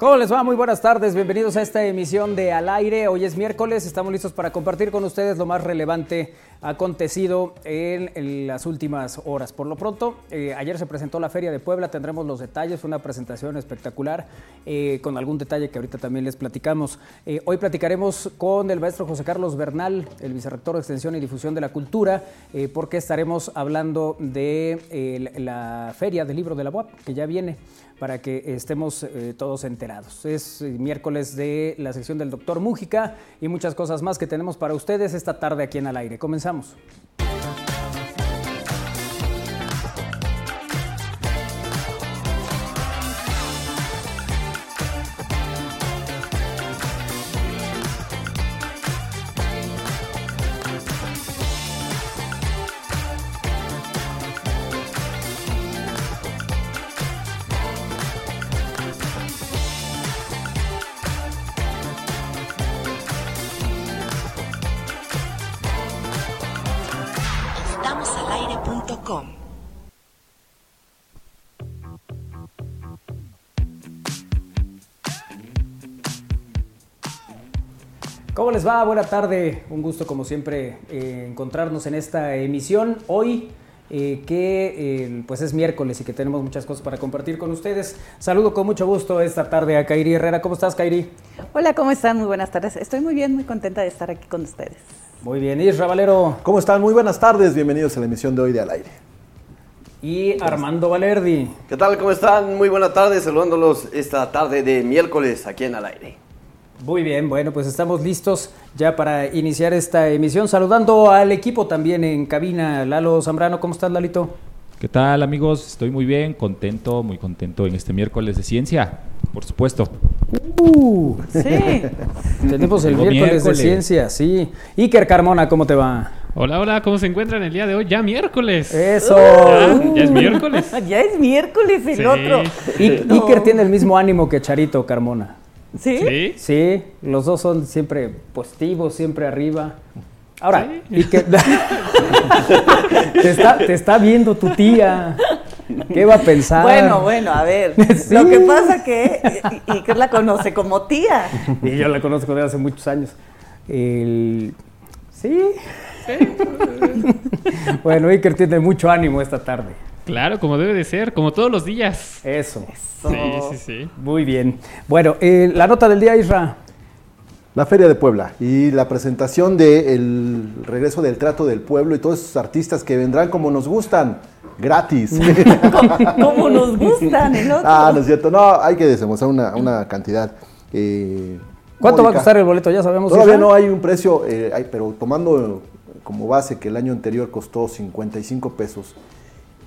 ¿Cómo les va? Muy buenas tardes, bienvenidos a esta emisión de Al Aire. Hoy es miércoles, estamos listos para compartir con ustedes lo más relevante acontecido en, las últimas horas. Por lo pronto, eh, ayer se presentó la Feria de Puebla, tendremos los detalles, fue una presentación espectacular, eh, con algún detalle que ahorita también les platicamos. Eh, hoy platicaremos con el maestro José Carlos Bernal, el vicerrector de Extensión y Difusión de la Cultura, porque estaremos hablando de la Feria del Libro de la UAP, que ya viene para que estemos eh, todos enterados. Es eh, miércoles de la sección del doctor Mújica y muchas cosas más que tenemos para ustedes esta tarde aquí en Al Aire. Comenzamos. Va? Buena tarde. Un gusto como siempre eh, encontrarnos en esta emisión. Hoy eh, que eh, pues es miércoles y que tenemos muchas cosas para compartir con ustedes. Saludo con mucho gusto esta tarde a Kairi Herrera. ¿Cómo estás, Kairi? Hola, ¿cómo están? Muy buenas tardes. Estoy muy bien, muy contenta de estar aquí con ustedes. Muy bien, Isra Valero. ¿Cómo están? Muy buenas tardes. Bienvenidos a la emisión de hoy de Al Aire. Y Armando Valerdi. ¿Qué tal? ¿Cómo están? Muy buenas tardes. Saludándolos esta tarde de miércoles aquí en Al Aire. Muy bien, bueno, pues estamos listos ya para iniciar esta emisión. Saludando al equipo también en cabina, Lalo Zambrano, ¿cómo estás, Lalito? ¿Qué tal, amigos? Estoy muy bien, contento, muy contento en este miércoles de ciencia, por supuesto. Uh, sí. Tenemos el miércoles, de ciencia, sí. Iker Carmona, ¿cómo te va? Hola, hola, ¿cómo se encuentran el día de hoy? Ya miércoles. Eso. ¿Ya, es miércoles. ya es miércoles el otro. Iker tiene el mismo ánimo que Charito Carmona. ¿Sí? ¿Sí? los dos son siempre positivos, siempre arriba. Ahora, y que te, está, viendo tu tía. ¿Qué va a pensar? Bueno, bueno, a ver. Lo que pasa que Iker la conoce como tía. Y yo la conozco desde hace muchos años. Sí. ¿Sí? bueno, Iker tiene mucho ánimo esta tarde. Claro, como debe de ser, como todos los días. Eso. Sí, sí, sí. Muy bien. Bueno, eh, la nota del día, Isra. La Feria de Puebla y la presentación del regreso del trato del pueblo y todos esos artistas que vendrán como nos gustan, gratis. como nos gustan, el otro. Ah, no es cierto. No, hay que desembolsar una, una cantidad. Eh, ¿Cuánto va a costar el boleto? Ya sabemos. Todavía no hay un precio, eh, pero tomando como base que el año anterior costó 55 pesos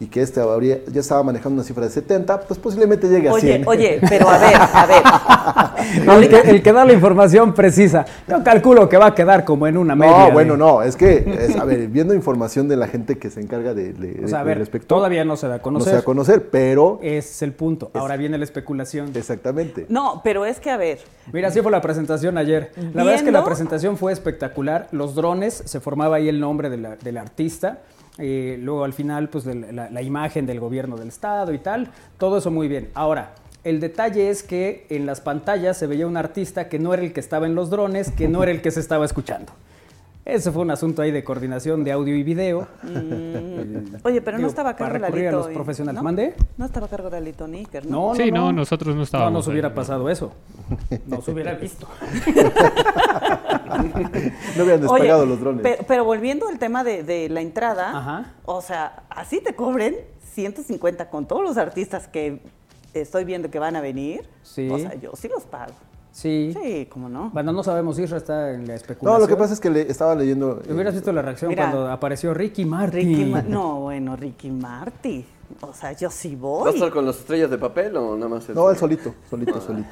y que este habría, ya estaba manejando una cifra de 70, pues posiblemente llegue a 100. Oye, pero a ver, a ver. el, que, da la información precisa, yo calculo que va a quedar como en una media. No, bueno, no, es que, a ver, viendo información de la gente que se encarga de, de, o sea, a ver, todavía no se da a conocer. No se da a conocer, pero... Es el punto, ahora viene la especulación. Exactamente. No, pero es que, a ver... Mira, así fue la presentación ayer. La verdad es que la presentación fue espectacular, los drones, se formaba ahí el nombre del artista, eh, luego al final, pues la, imagen del gobierno del estado y tal, todo eso muy bien. Ahora, el detalle es que en las pantallas se veía un artista que no era el que estaba en los drones, que no era el que se estaba escuchando. Ese fue un asunto ahí de coordinación de audio y video. Mm. Oye, pero no estaba a cargo de Alito. a los profesionales. ¿no? ¿Mande? No estaba a cargo de Alito Níker, ¿no? No, sí, no, nosotros no estábamos. No nos hubiera pasado eso. Nos hubiera visto. no hubieran despegado los drones. Pero, volviendo al tema de, la entrada, o sea, así te cobren 150 con todos los artistas que estoy viendo que van a venir. Sí. O sea, yo sí los pago. Sí. Sí, cómo no. Bueno, no sabemos, Isra está en la especulación. No, lo que pasa es que le estaba leyendo... Hubieras visto la reacción cuando apareció Ricky Martin. no, bueno, Ricky Martin. O sea, yo sí voy. ¿Va a estar con las estrellas de papel o nada más? No, él solito, solito, solito.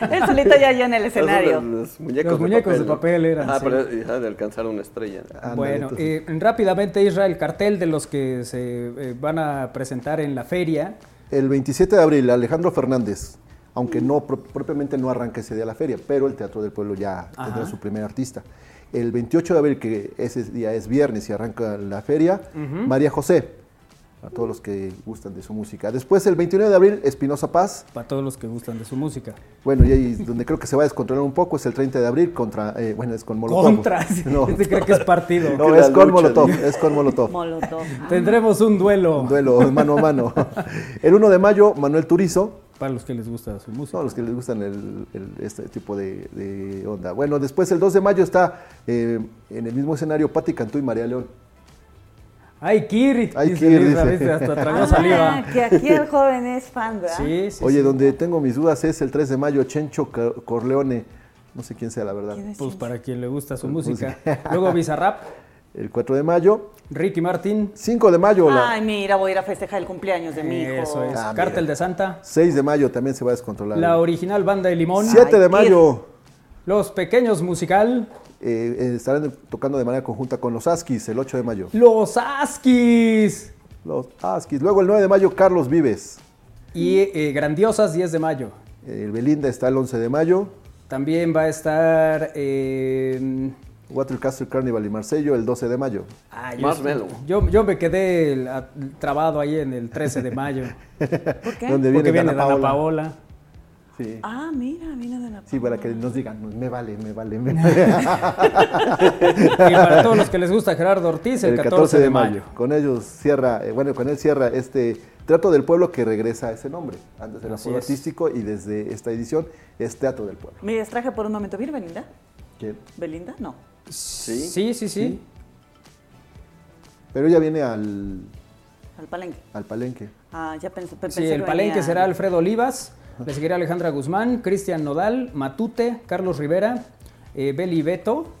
él solito ya, ya en el escenario. Los, muñecos, de, papel, eran. Ah, pero de alcanzar una estrella. bueno, eh, rápidamente, Israel, el cartel de los que se eh, van a presentar en la feria. El 27 de abril, Alejandro Fernández, aunque no propiamente no arranca ese día la feria, pero el Teatro del Pueblo ya tendrá su primer artista. El 28 de abril, que ese día es viernes y arranca la feria, María José. a todos los que gustan de su música. Después, el 29 de abril, Espinosa Paz. Para todos los que gustan de su música. Bueno, y ahí donde creo que se va a descontrolar un poco es el 30 de abril contra, eh, bueno, es con Molotov. Contra, no. cree que es partido. No, es con Molotov, es con Molotov. Molotov. Tendremos un duelo. Un duelo mano a mano. El 1 de mayo, Manuel Turizo. Para los que les gusta su música. No, los que les gustan el, este tipo de, onda. Bueno, después el 2 de mayo está eh, en el mismo escenario Patti Cantú y María León. Ay, Kirri. Ay, Kirri. Hasta tragó saliva. que aquí el joven es fan, ¿verdad? Sí, sí. Oye, donde tengo mis dudas es el 3 de mayo, Chencho Corleone. No sé quién sea, la verdad. Pues para quien le gusta su música. Luego Bizarrap. El 4 de mayo. Ricky Martín. 5 de mayo. Ay, mira, voy a ir a festejar el cumpleaños de mi hijo. Eso es. Ah, Cártel de Santa. 6 de mayo también se va a descontrolar. La original banda de Limón. 7 de mayo. Los Pequeños Musical. Eh, eh, estarán tocando de manera conjunta con los Askis el 8 de mayo. ¡Los Askis! Los Askis. Luego el 9 de mayo, Carlos Vives. Y eh, Grandiosas, 10 de mayo. El Belinda está el 11 de mayo. También va a estar. Watercastle Carnival y Marcello el 12 de mayo. Ah, yo, yo, me quedé trabado ahí en el 13 de mayo. ¿Por qué? Donde viene, viene Dana Paola. Ah, mira, viene de la Sí, para que nos digan, me vale, me vale, me vale. y para todos los que les gusta Gerardo Ortiz, el, 14, de, mayo. Con ellos cierra, eh, bueno, con él cierra este Trato del Pueblo que regresa a ese nombre. Antes era Pueblo Artístico y desde esta edición es Teatro del Pueblo. Me distraje por un momento. ¿Viene Belinda? ¿Quién? ¿Belinda? No. ¿Sí? Sí, sí, sí. Pero ella viene al... Al palenque. Al palenque. Ah, ya pensé, Sí, el palenque será Alfredo Olivas. Le seguirá Alejandra Guzmán, Cristian Nodal, Matute, Carlos Rivera, eh, Beli Beto,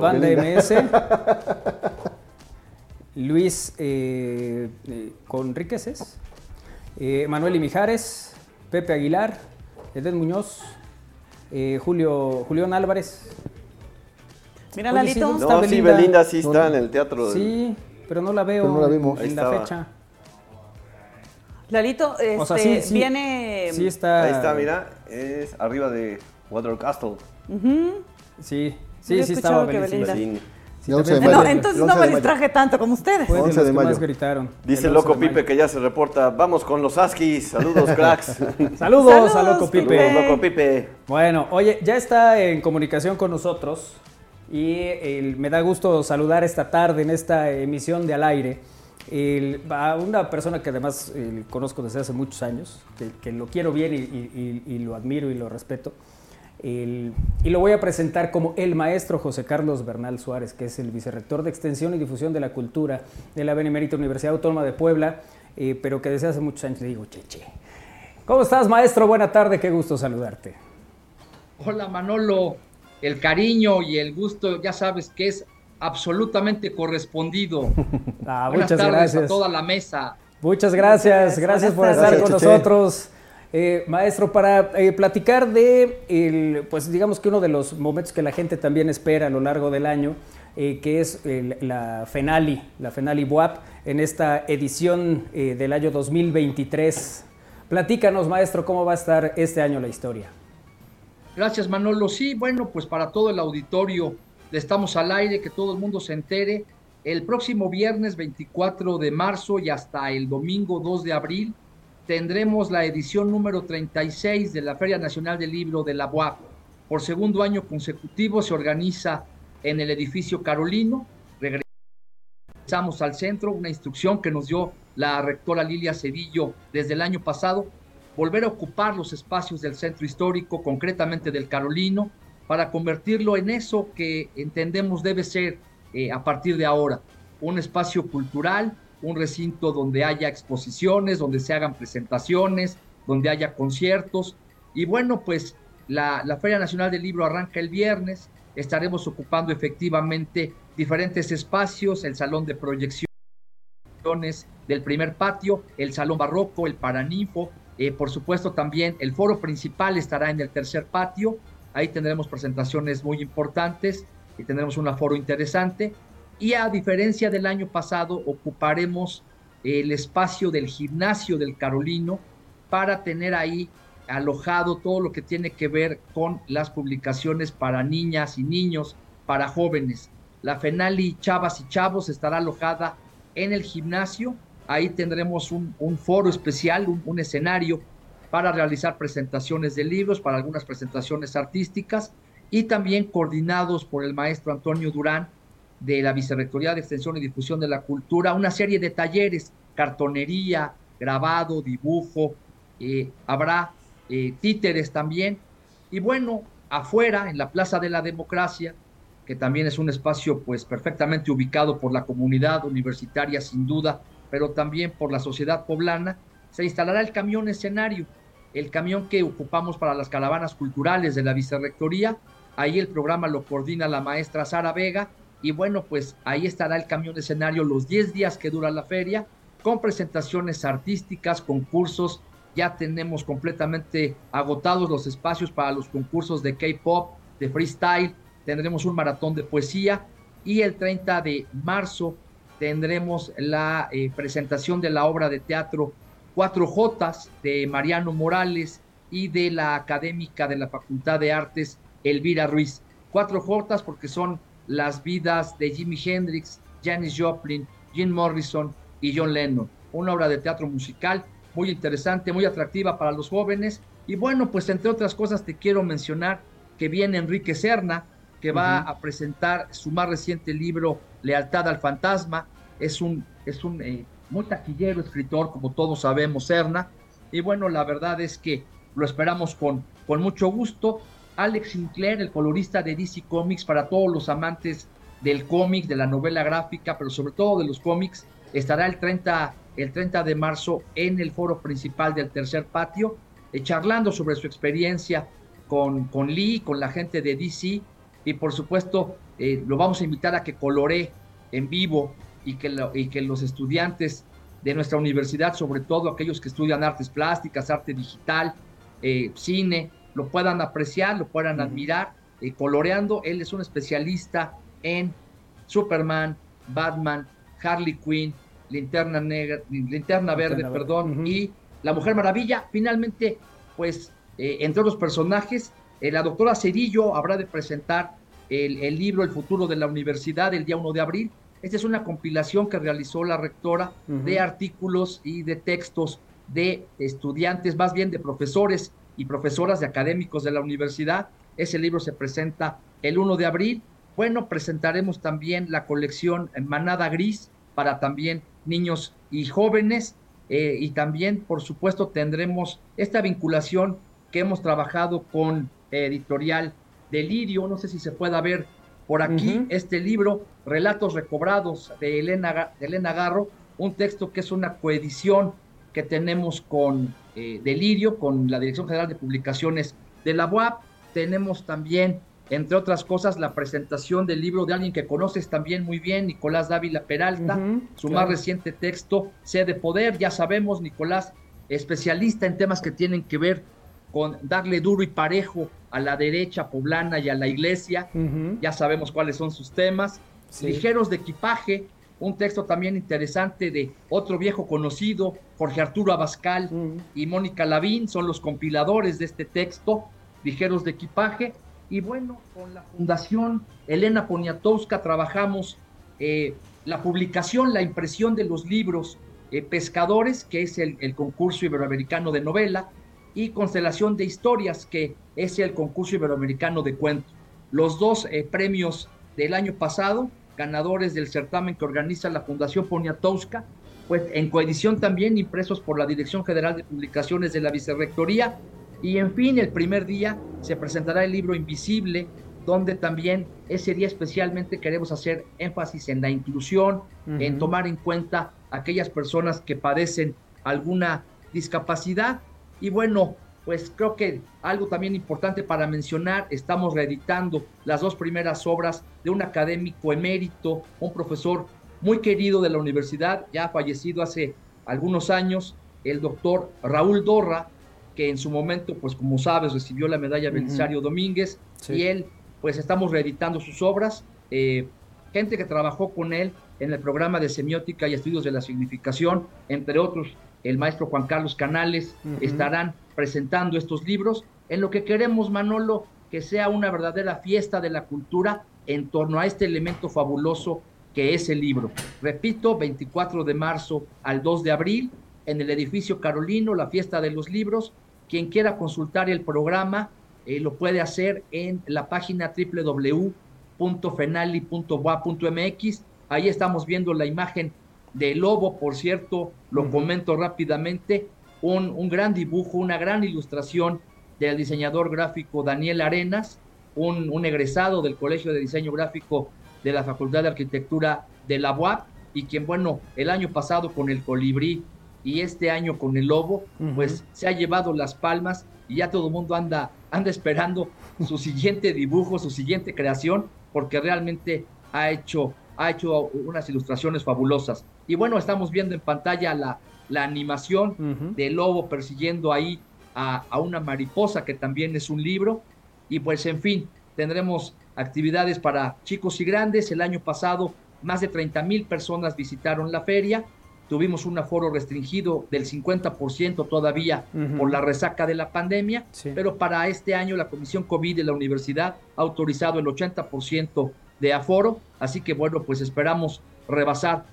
Banda MS, Luis eh, eh, Conríqueces, eh, Manuel y Mijares, Pepe Aguilar, Edén Muñoz, eh, Julio, Julián Álvarez. Mira, Lalito. no, Belinda? sí, Belinda sí está en el teatro. Sí, pero no la veo en la fecha. Lalito, este, viene... Sí está... Ahí está, mira, es arriba de Water Castle. Sí, sí, sí estaba Belinda. no, entonces no me distraje tanto como ustedes. 11 de mayo. gritaron. Dice Loco Pipe que ya se reporta. Vamos con los Askis. Saludos, cracks. Saludos, a Loco Pipe. Saludos, Loco Pipe. Bueno, oye, ya está en comunicación con nosotros y me da gusto saludar esta tarde en esta emisión de Al Aire a una persona que además conozco desde hace muchos años, que, lo quiero bien y, lo admiro y lo respeto. y lo voy a presentar como el maestro José Carlos Bernal Suárez, que es el vicerrector de Extensión y Difusión de la Cultura de la Benemérita Universidad Autónoma de Puebla, eh, pero que desde hace muchos años le digo, cheche. ¿Cómo estás, maestro? Buena tarde, qué gusto saludarte. Hola, Manolo. El cariño y el gusto, ya sabes que es absolutamente correspondido. Ah, muchas gracias a toda la mesa. Muchas gracias, gracias, por estar con nosotros. Eh, maestro, para eh, platicar de, el, pues digamos que uno de los momentos que la gente también espera a lo largo del año, eh, que es la FENALI, la FENALI WAP, en esta edición del año 2023. Platícanos, maestro, cómo va a estar este año la historia. Gracias, Manolo. Sí, bueno, pues para todo el auditorio estamos al aire, que todo el mundo se entere. El próximo viernes 24 de marzo y hasta el domingo 2 de abril tendremos la edición número 36 de la Feria Nacional del Libro de la UAP. Por segundo año consecutivo se organiza en el edificio Carolino. Regresamos al centro, una instrucción que nos dio la rectora Lilia Cedillo desde el año pasado, volver a ocupar los espacios del centro histórico, concretamente del Carolino, para convertirlo en eso que entendemos debe ser eh, a partir de ahora, un espacio cultural, un recinto donde haya exposiciones, donde se hagan presentaciones, donde haya conciertos. Y bueno, pues la, la Feria Nacional del Libro arranca el viernes, estaremos ocupando efectivamente diferentes espacios, el salón de proyecciones del primer patio, el salón barroco, el paraninfo, eh, por supuesto también el foro principal estará en el tercer patio, Ahí tendremos presentaciones muy importantes y tendremos un aforo interesante. Y a diferencia del año pasado, ocuparemos el espacio del gimnasio del Carolino para tener ahí alojado todo lo que tiene que ver con las publicaciones para niñas y niños, para jóvenes. La Fenali Chavas y Chavos estará alojada en el gimnasio ahí tendremos un, foro especial, un, escenario para realizar presentaciones de libros, para algunas presentaciones artísticas y también coordinados por el maestro Antonio Durán de la Vicerrectoría de Extensión y Difusión de la Cultura, una serie de talleres, cartonería, grabado, dibujo, eh, habrá eh, títeres también. Y bueno, afuera, en la Plaza de la Democracia, que también es un espacio pues perfectamente ubicado por la comunidad universitaria sin duda, pero también por la sociedad poblana, se instalará el camión escenario, el camión que ocupamos para las caravanas culturales de la Vicerrectoría. Ahí el programa lo coordina la maestra Sara Vega y bueno, pues ahí estará el camión escenario los 10 días que dura la feria, con presentaciones artísticas, concursos, ya tenemos completamente agotados los espacios para los concursos de K-pop, de freestyle, tendremos un maratón de poesía y el 30 de marzo tendremos la eh, presentación de la obra de teatro Cuatro Jotas de Mariano Morales y de la académica de la Facultad de Artes Elvira Ruiz. Cuatro Jotas porque son las vidas de Jimi Hendrix, Janis Joplin, Jim Morrison y John Lennon. Una obra de teatro musical muy interesante, muy atractiva para los jóvenes. Y bueno, pues entre otras cosas te quiero mencionar que viene Enrique Serna, que va a presentar su más reciente libro, Lealtad al Fantasma. Es un, es un eh, muy taquillero escritor, como todos sabemos, Serna. Y bueno, la verdad es que lo esperamos con, con mucho gusto. Alex Sinclair, el colorista de DC Comics, para todos los amantes del cómic, de la novela gráfica, pero sobre todo de los cómics, estará el 30 el 30 de marzo en el foro principal del tercer patio, eh, charlando sobre su experiencia con, con Lee, con la gente de DC, y por supuesto eh, lo vamos a invitar a que colore en vivo y que, y que los estudiantes de nuestra universidad, sobre todo aquellos que estudian artes plásticas, arte digital, eh, cine, lo puedan apreciar, lo puedan admirar, coloreando. Él es un especialista en Superman, Batman, Harley Quinn, Linterna Negra, Linterna Verde, perdón, y La Mujer Maravilla. Finalmente, pues, eh, entre otros personajes, eh, la doctora Cerillo habrá de presentar el, libro El futuro de la universidad el día 1 de abril. Esta es una compilación que realizó la rectora de artículos y de textos de estudiantes, más bien de profesores y profesoras de académicos de la universidad. Ese libro se presenta el 1 de abril. Bueno, presentaremos también la colección Manada Gris para también niños y jóvenes. Eh, y también, por supuesto, tendremos esta vinculación que hemos trabajado con Editorial Delirio. No sé si se pueda ver por aquí este libro, Relatos Recobrados de Elena, de Elena Garro, un texto que es una coedición que tenemos con eh, Delirio, con la Dirección General de Publicaciones de la UAP. Tenemos también entre otras cosas, la presentación del libro de alguien que conoces también muy bien, Nicolás Dávila Peralta, su más reciente texto, Sé de Poder, ya sabemos, Nicolás, especialista en temas que tienen que ver con darle duro y parejo a la derecha poblana y a la iglesia, ya sabemos cuáles son sus temas, Ligeros de Equipaje, un texto también interesante de otro viejo conocido, Jorge Arturo Abascal y Mónica Lavín, son los compiladores de este texto, Ligeros de Equipaje, y bueno, con la Fundación Elena Poniatowska trabajamos eh, la publicación, la impresión de los libros eh, Pescadores, que es el, concurso iberoamericano de novela, y Constelación de Historias, que es el concurso iberoamericano de cuentos. Los dos eh, premios del año pasado, ganadores del certamen que organiza la Fundación Poniatowska, pues en coedición también impresos por la Dirección General de Publicaciones de la Vicerrectoría y en fin, el primer día se presentará el libro Invisible, donde también ese día especialmente queremos hacer énfasis en la inclusión, en tomar en cuenta aquellas personas que padecen alguna discapacidad. Y bueno, pues creo que algo también importante para mencionar, estamos reeditando las dos primeras obras de un académico emérito, un profesor muy querido de la universidad, ya fallecido hace algunos años, el doctor Raúl Dorra, que en su momento, pues como sabes, recibió la medalla Belisario Domínguez y él, pues estamos reeditando sus obras. Eh, gente que trabajó con él en el programa de semiótica y estudios de la significación, entre otros, el maestro Juan Carlos Canales, estarán presentando estos libros en lo que queremos, Manolo, que sea una verdadera fiesta de la cultura en torno a este elemento fabuloso que ese libro. Repito, 24 de marzo al 2 de abril, en el edificio Carolino, la fiesta de los libros. Quien quiera consultar el programa eh, lo puede hacer en la página www.fenali.boa.mx. Ahí estamos viendo la imagen del lobo, por cierto, lo comento rápidamente, un, un, gran dibujo, una gran ilustración del diseñador gráfico Daniel Arenas, un, un egresado del Colegio de Diseño Gráfico de la Facultad de Arquitectura de la UAP y quien, bueno, el año pasado con el colibrí y este año con el lobo, pues se ha llevado las palmas y ya todo el mundo anda, anda esperando su siguiente dibujo, su siguiente creación, porque realmente ha hecho, ha hecho unas ilustraciones fabulosas. Y bueno, estamos viendo en pantalla la, la animación del lobo persiguiendo ahí a, a una mariposa, que también es un libro. Y pues en fin, tendremos actividades para chicos y grandes. El año pasado más de 30 mil personas visitaron la feria. Tuvimos un aforo restringido del 50% todavía por la resaca de la pandemia, pero para este año la Comisión COVID de la universidad ha autorizado el 80% de aforo, así que bueno, pues esperamos rebasar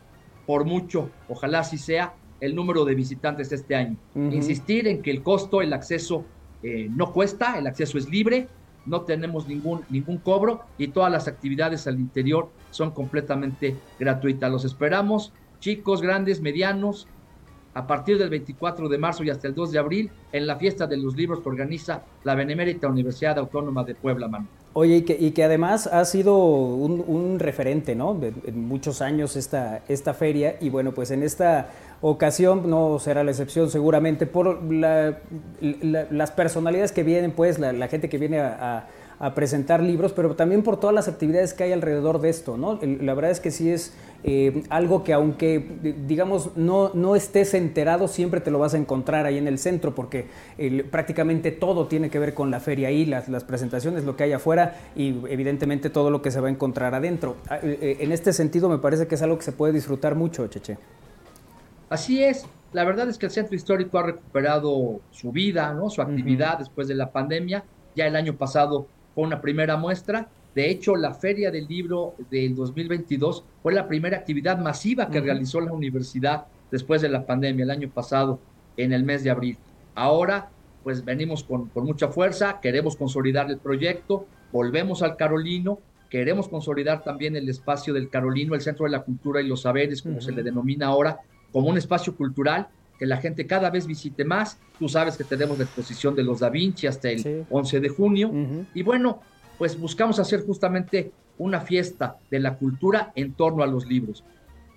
por mucho, ojalá así sea, el número de visitantes este año. Insistir en que el costo, el acceso eh, no cuesta, el acceso es libre, no tenemos ningún, ningún cobro y todas las actividades al interior son completamente gratuitas. Los esperamos, chicos, grandes, medianos, a partir del 24 de marzo y hasta el 2 de abril en la fiesta de los libros que organiza la Benemérita Universidad Autónoma de Puebla, Mano. Oye, y que, y que además ha sido un, referente, ¿no? en muchos años esta, esta feria y bueno, pues en esta ocasión no será la excepción seguramente por las personalidades que vienen, pues la, gente que viene a presentar libros, pero también por todas las actividades que hay alrededor de esto, ¿no? La verdad es que sí es eh, algo que aunque, digamos, no, no estés enterado, siempre te lo vas a encontrar ahí en el centro, porque prácticamente todo tiene que ver con la feria ahí, las, las, presentaciones, lo que hay afuera y evidentemente todo lo que se va a encontrar adentro. Ah, eh, eh, en este sentido me parece que es algo que se puede disfrutar mucho, Cheche. Así es. La verdad es que el centro histórico ha recuperado su vida, ¿no? su actividad después de la pandemia. Ya el año pasado fue una primera muestra. De hecho, la Feria del Libro del 2022 fue la primera actividad masiva que realizó la universidad después de la pandemia el año pasado, en el mes de abril. Ahora, pues venimos con, mucha fuerza, queremos consolidar el proyecto, volvemos al Carolino, queremos consolidar también el espacio del Carolino, el Centro de la Cultura y los Saberes, como se le denomina ahora, como un espacio cultural que la gente cada vez visite más. Tú sabes que tenemos la exposición de los Da Vinci hasta el 11 de junio. Y bueno, pues buscamos hacer justamente una fiesta de la cultura en torno a los libros,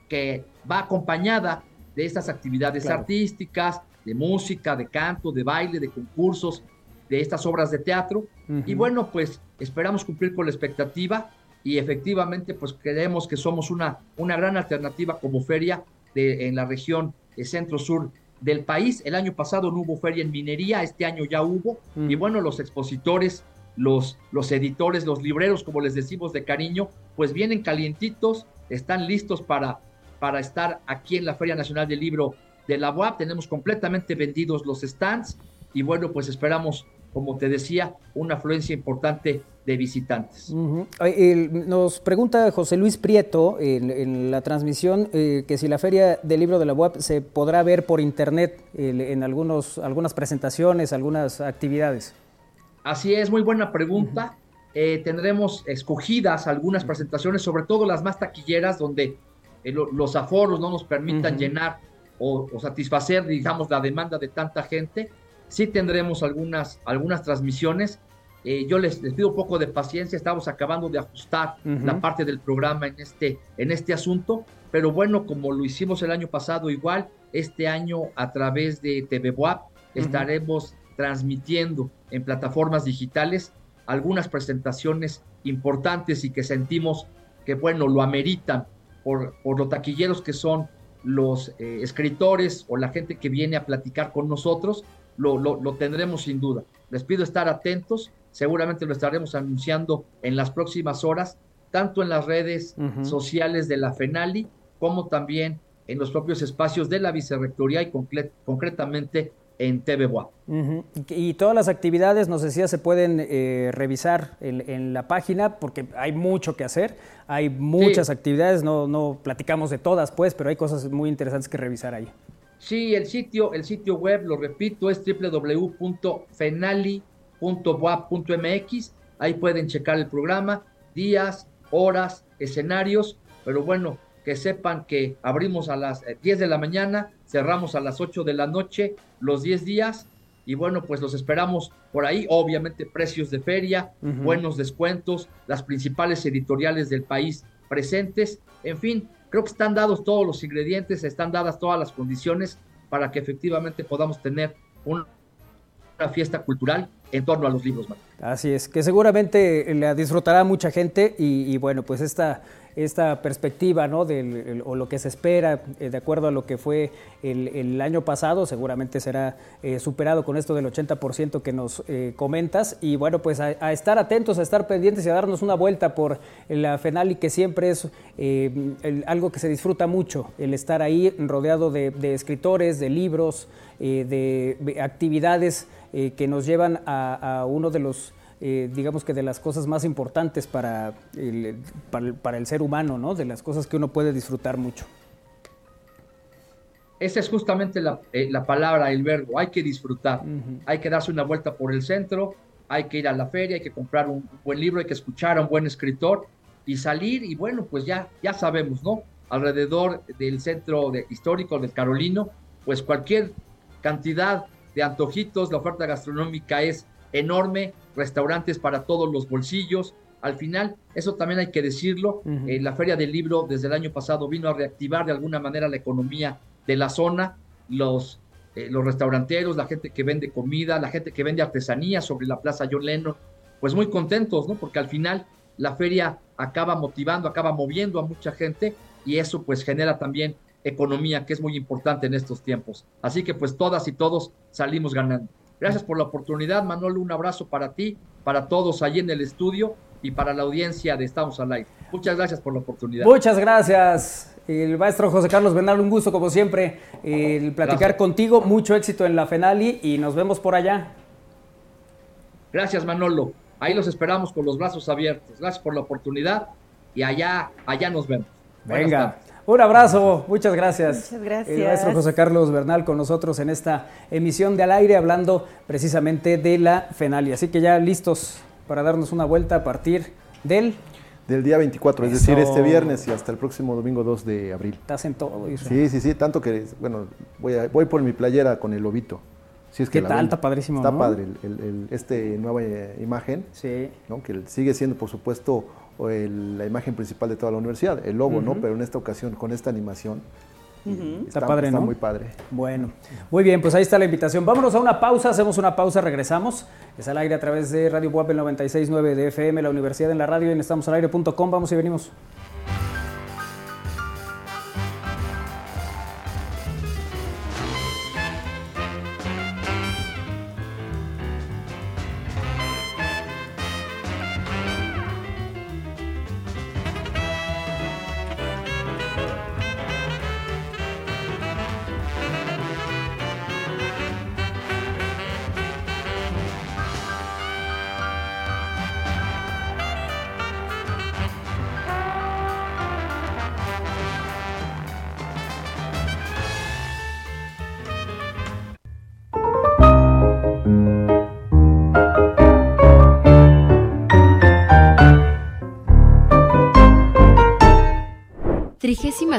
que va acompañada de estas actividades artísticas, de música, de canto, de baile, de concursos, de estas obras de teatro. Y bueno, pues esperamos cumplir con la expectativa y efectivamente pues creemos que somos una, una gran alternativa como feria de, en la región centro-sur del país. El año pasado no hubo feria en minería, este año ya hubo. Y bueno, los expositores, los, los editores, los libreros, como les decimos de cariño, pues vienen calientitos, están listos para, para estar aquí en la Feria Nacional del Libro de la UAP. Tenemos completamente vendidos los stands y bueno, pues esperamos, como te decía, una afluencia importante de visitantes. Nos pregunta José Luis Prieto en, la transmisión eh, que si la Feria del Libro de la UAP se podrá ver por internet en algunos, algunas presentaciones, algunas actividades. Así es, muy buena pregunta. Eh, tendremos escogidas algunas presentaciones, sobre todo las más taquilleras, donde eh, los aforos no nos permitan llenar o, o, satisfacer, digamos, la demanda de tanta gente. Sí tendremos algunas, algunas transmisiones eh, yo les, pido un poco de paciencia, estamos acabando de ajustar la parte del programa en este, en este asunto, pero bueno, como lo hicimos el año pasado igual, este año a través de TV estaremos transmitiendo en plataformas digitales algunas presentaciones importantes y que sentimos que, bueno, lo ameritan por, por los taquilleros que son los eh, escritores o la gente que viene a platicar con nosotros, lo, lo, lo tendremos sin duda. Les pido estar atentos seguramente lo estaremos anunciando en las próximas horas, tanto en las redes sociales de la FENALI como también en los propios espacios de la Vicerrectoría y concretamente en TV Y todas las actividades, no sé si se pueden eh, revisar en, la página porque hay mucho que hacer, hay muchas actividades, no, no platicamos de todas pues, pero hay cosas muy interesantes que revisar ahí. Sí, el sitio, el sitio web, lo repito, es www.fenali.boa.mx. Ahí pueden checar el programa, días, horas, escenarios, pero bueno, que sepan que abrimos a las 10 de la mañana, cerramos a las 8 de la noche, los 10 días, y bueno, pues los esperamos por ahí, obviamente precios de feria, buenos descuentos, las principales editoriales del país presentes, en fin, creo que están dados todos los ingredientes, están dadas todas las condiciones para que efectivamente podamos tener una fiesta cultural en torno a los libros. Así es, que seguramente la disfrutará mucha gente y, bueno, pues esta, esta perspectiva, ¿no? Del, o lo que se espera eh, de acuerdo a lo que fue el, año pasado, seguramente será eh, superado con esto del 80% que nos eh, comentas. Y bueno, pues a, estar atentos, a estar pendientes y a darnos una vuelta por la FENALI, que siempre es algo que se disfruta mucho, el estar ahí rodeado de, escritores, de libros, de actividades que nos llevan a uno de los eh, digamos que de las cosas más importantes para el, para, el, ser humano, ¿no? De las cosas que uno puede disfrutar mucho. Esa es justamente la, eh, palabra, el verbo, hay que disfrutar, hay que darse una vuelta por el centro, hay que ir a la feria, hay que comprar un buen libro, hay que escuchar a un buen escritor y salir y bueno, pues ya, ya sabemos, ¿no? Alrededor del centro de, histórico del Carolino, pues cualquier cantidad de antojitos, la oferta gastronómica es enorme, restaurantes para todos los bolsillos. Al final, eso también hay que decirlo, eh, la Feria del Libro desde el año pasado vino a reactivar de alguna manera la economía de la zona, los, eh, los restauranteros, la gente que vende comida, la gente que vende artesanía sobre la Plaza John Lennon, pues muy contentos, ¿no? Porque al final la feria acaba motivando, acaba moviendo a mucha gente y eso pues genera también economía que es muy importante en estos tiempos. Así que pues todas y todos salimos ganando. Gracias por la oportunidad, Manolo. Un abrazo para ti, para todos allí en el estudio y para la audiencia de Estamos al Aire. Muchas gracias por la oportunidad. Muchas gracias. El maestro José Carlos Bernal, un gusto como siempre el platicar contigo. Mucho éxito en la Fenali y nos vemos por allá. Gracias, Manolo. Ahí los esperamos con los brazos abiertos. Gracias por la oportunidad y allá, allá nos vemos. Venga. Un abrazo, muchas gracias. Muchas gracias. El maestro José Carlos Bernal con nosotros en esta emisión de Al Aire hablando precisamente de la FENALI. Así que ya listos para darnos una vuelta a partir del... Del día 24, es decir, este viernes y hasta el próximo domingo 2 de abril. Estás en todo, Sí, sí, sí, tanto que, bueno, voy, voy por mi playera con el lobito. Si es que ¿Qué tal? Está padrísimo, Está padre el, este nueva eh, imagen, sí. ¿no? que sigue siendo, por supuesto, o la imagen principal de toda la universidad, el logo, ¿no? Pero en esta ocasión con esta animación. está, padre, está muy padre. Bueno, muy bien, pues ahí está la invitación. Vámonos a una pausa, hacemos una pausa, regresamos. Es al aire a través de Radio Web 96.9 de FM, la Universidad en la Radio, en estamosalaire.com. Vamos y venimos.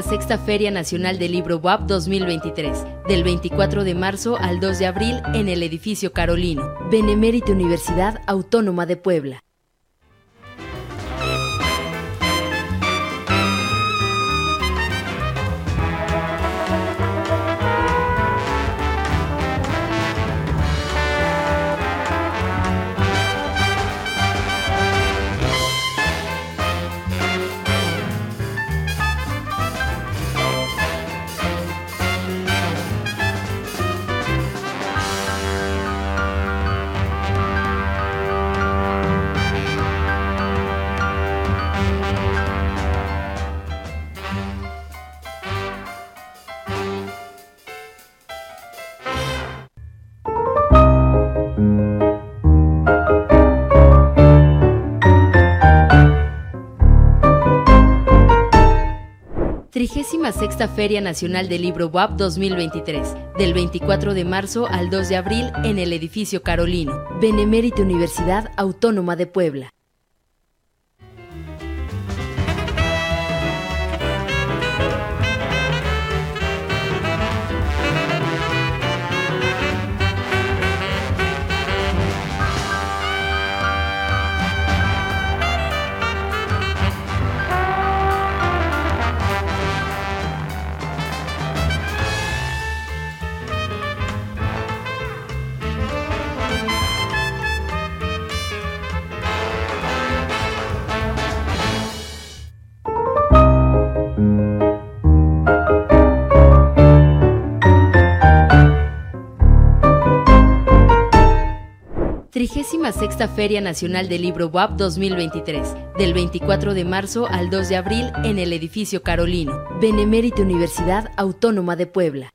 Sexta Feria Nacional del Libro WAP 2023, del 24 de marzo al 2 de abril en el edificio Carolino, Benemérita Universidad Autónoma de Puebla. 36 Feria Nacional del Libro WAP 2023, del 24 de marzo al 2 de abril en el edificio Carolino, Benemérita Universidad Autónoma de Puebla. Sexta Feria Nacional del Libro WAP 2023, del 24 de marzo al 2 de abril en el edificio Carolino, Benemérita Universidad Autónoma de Puebla.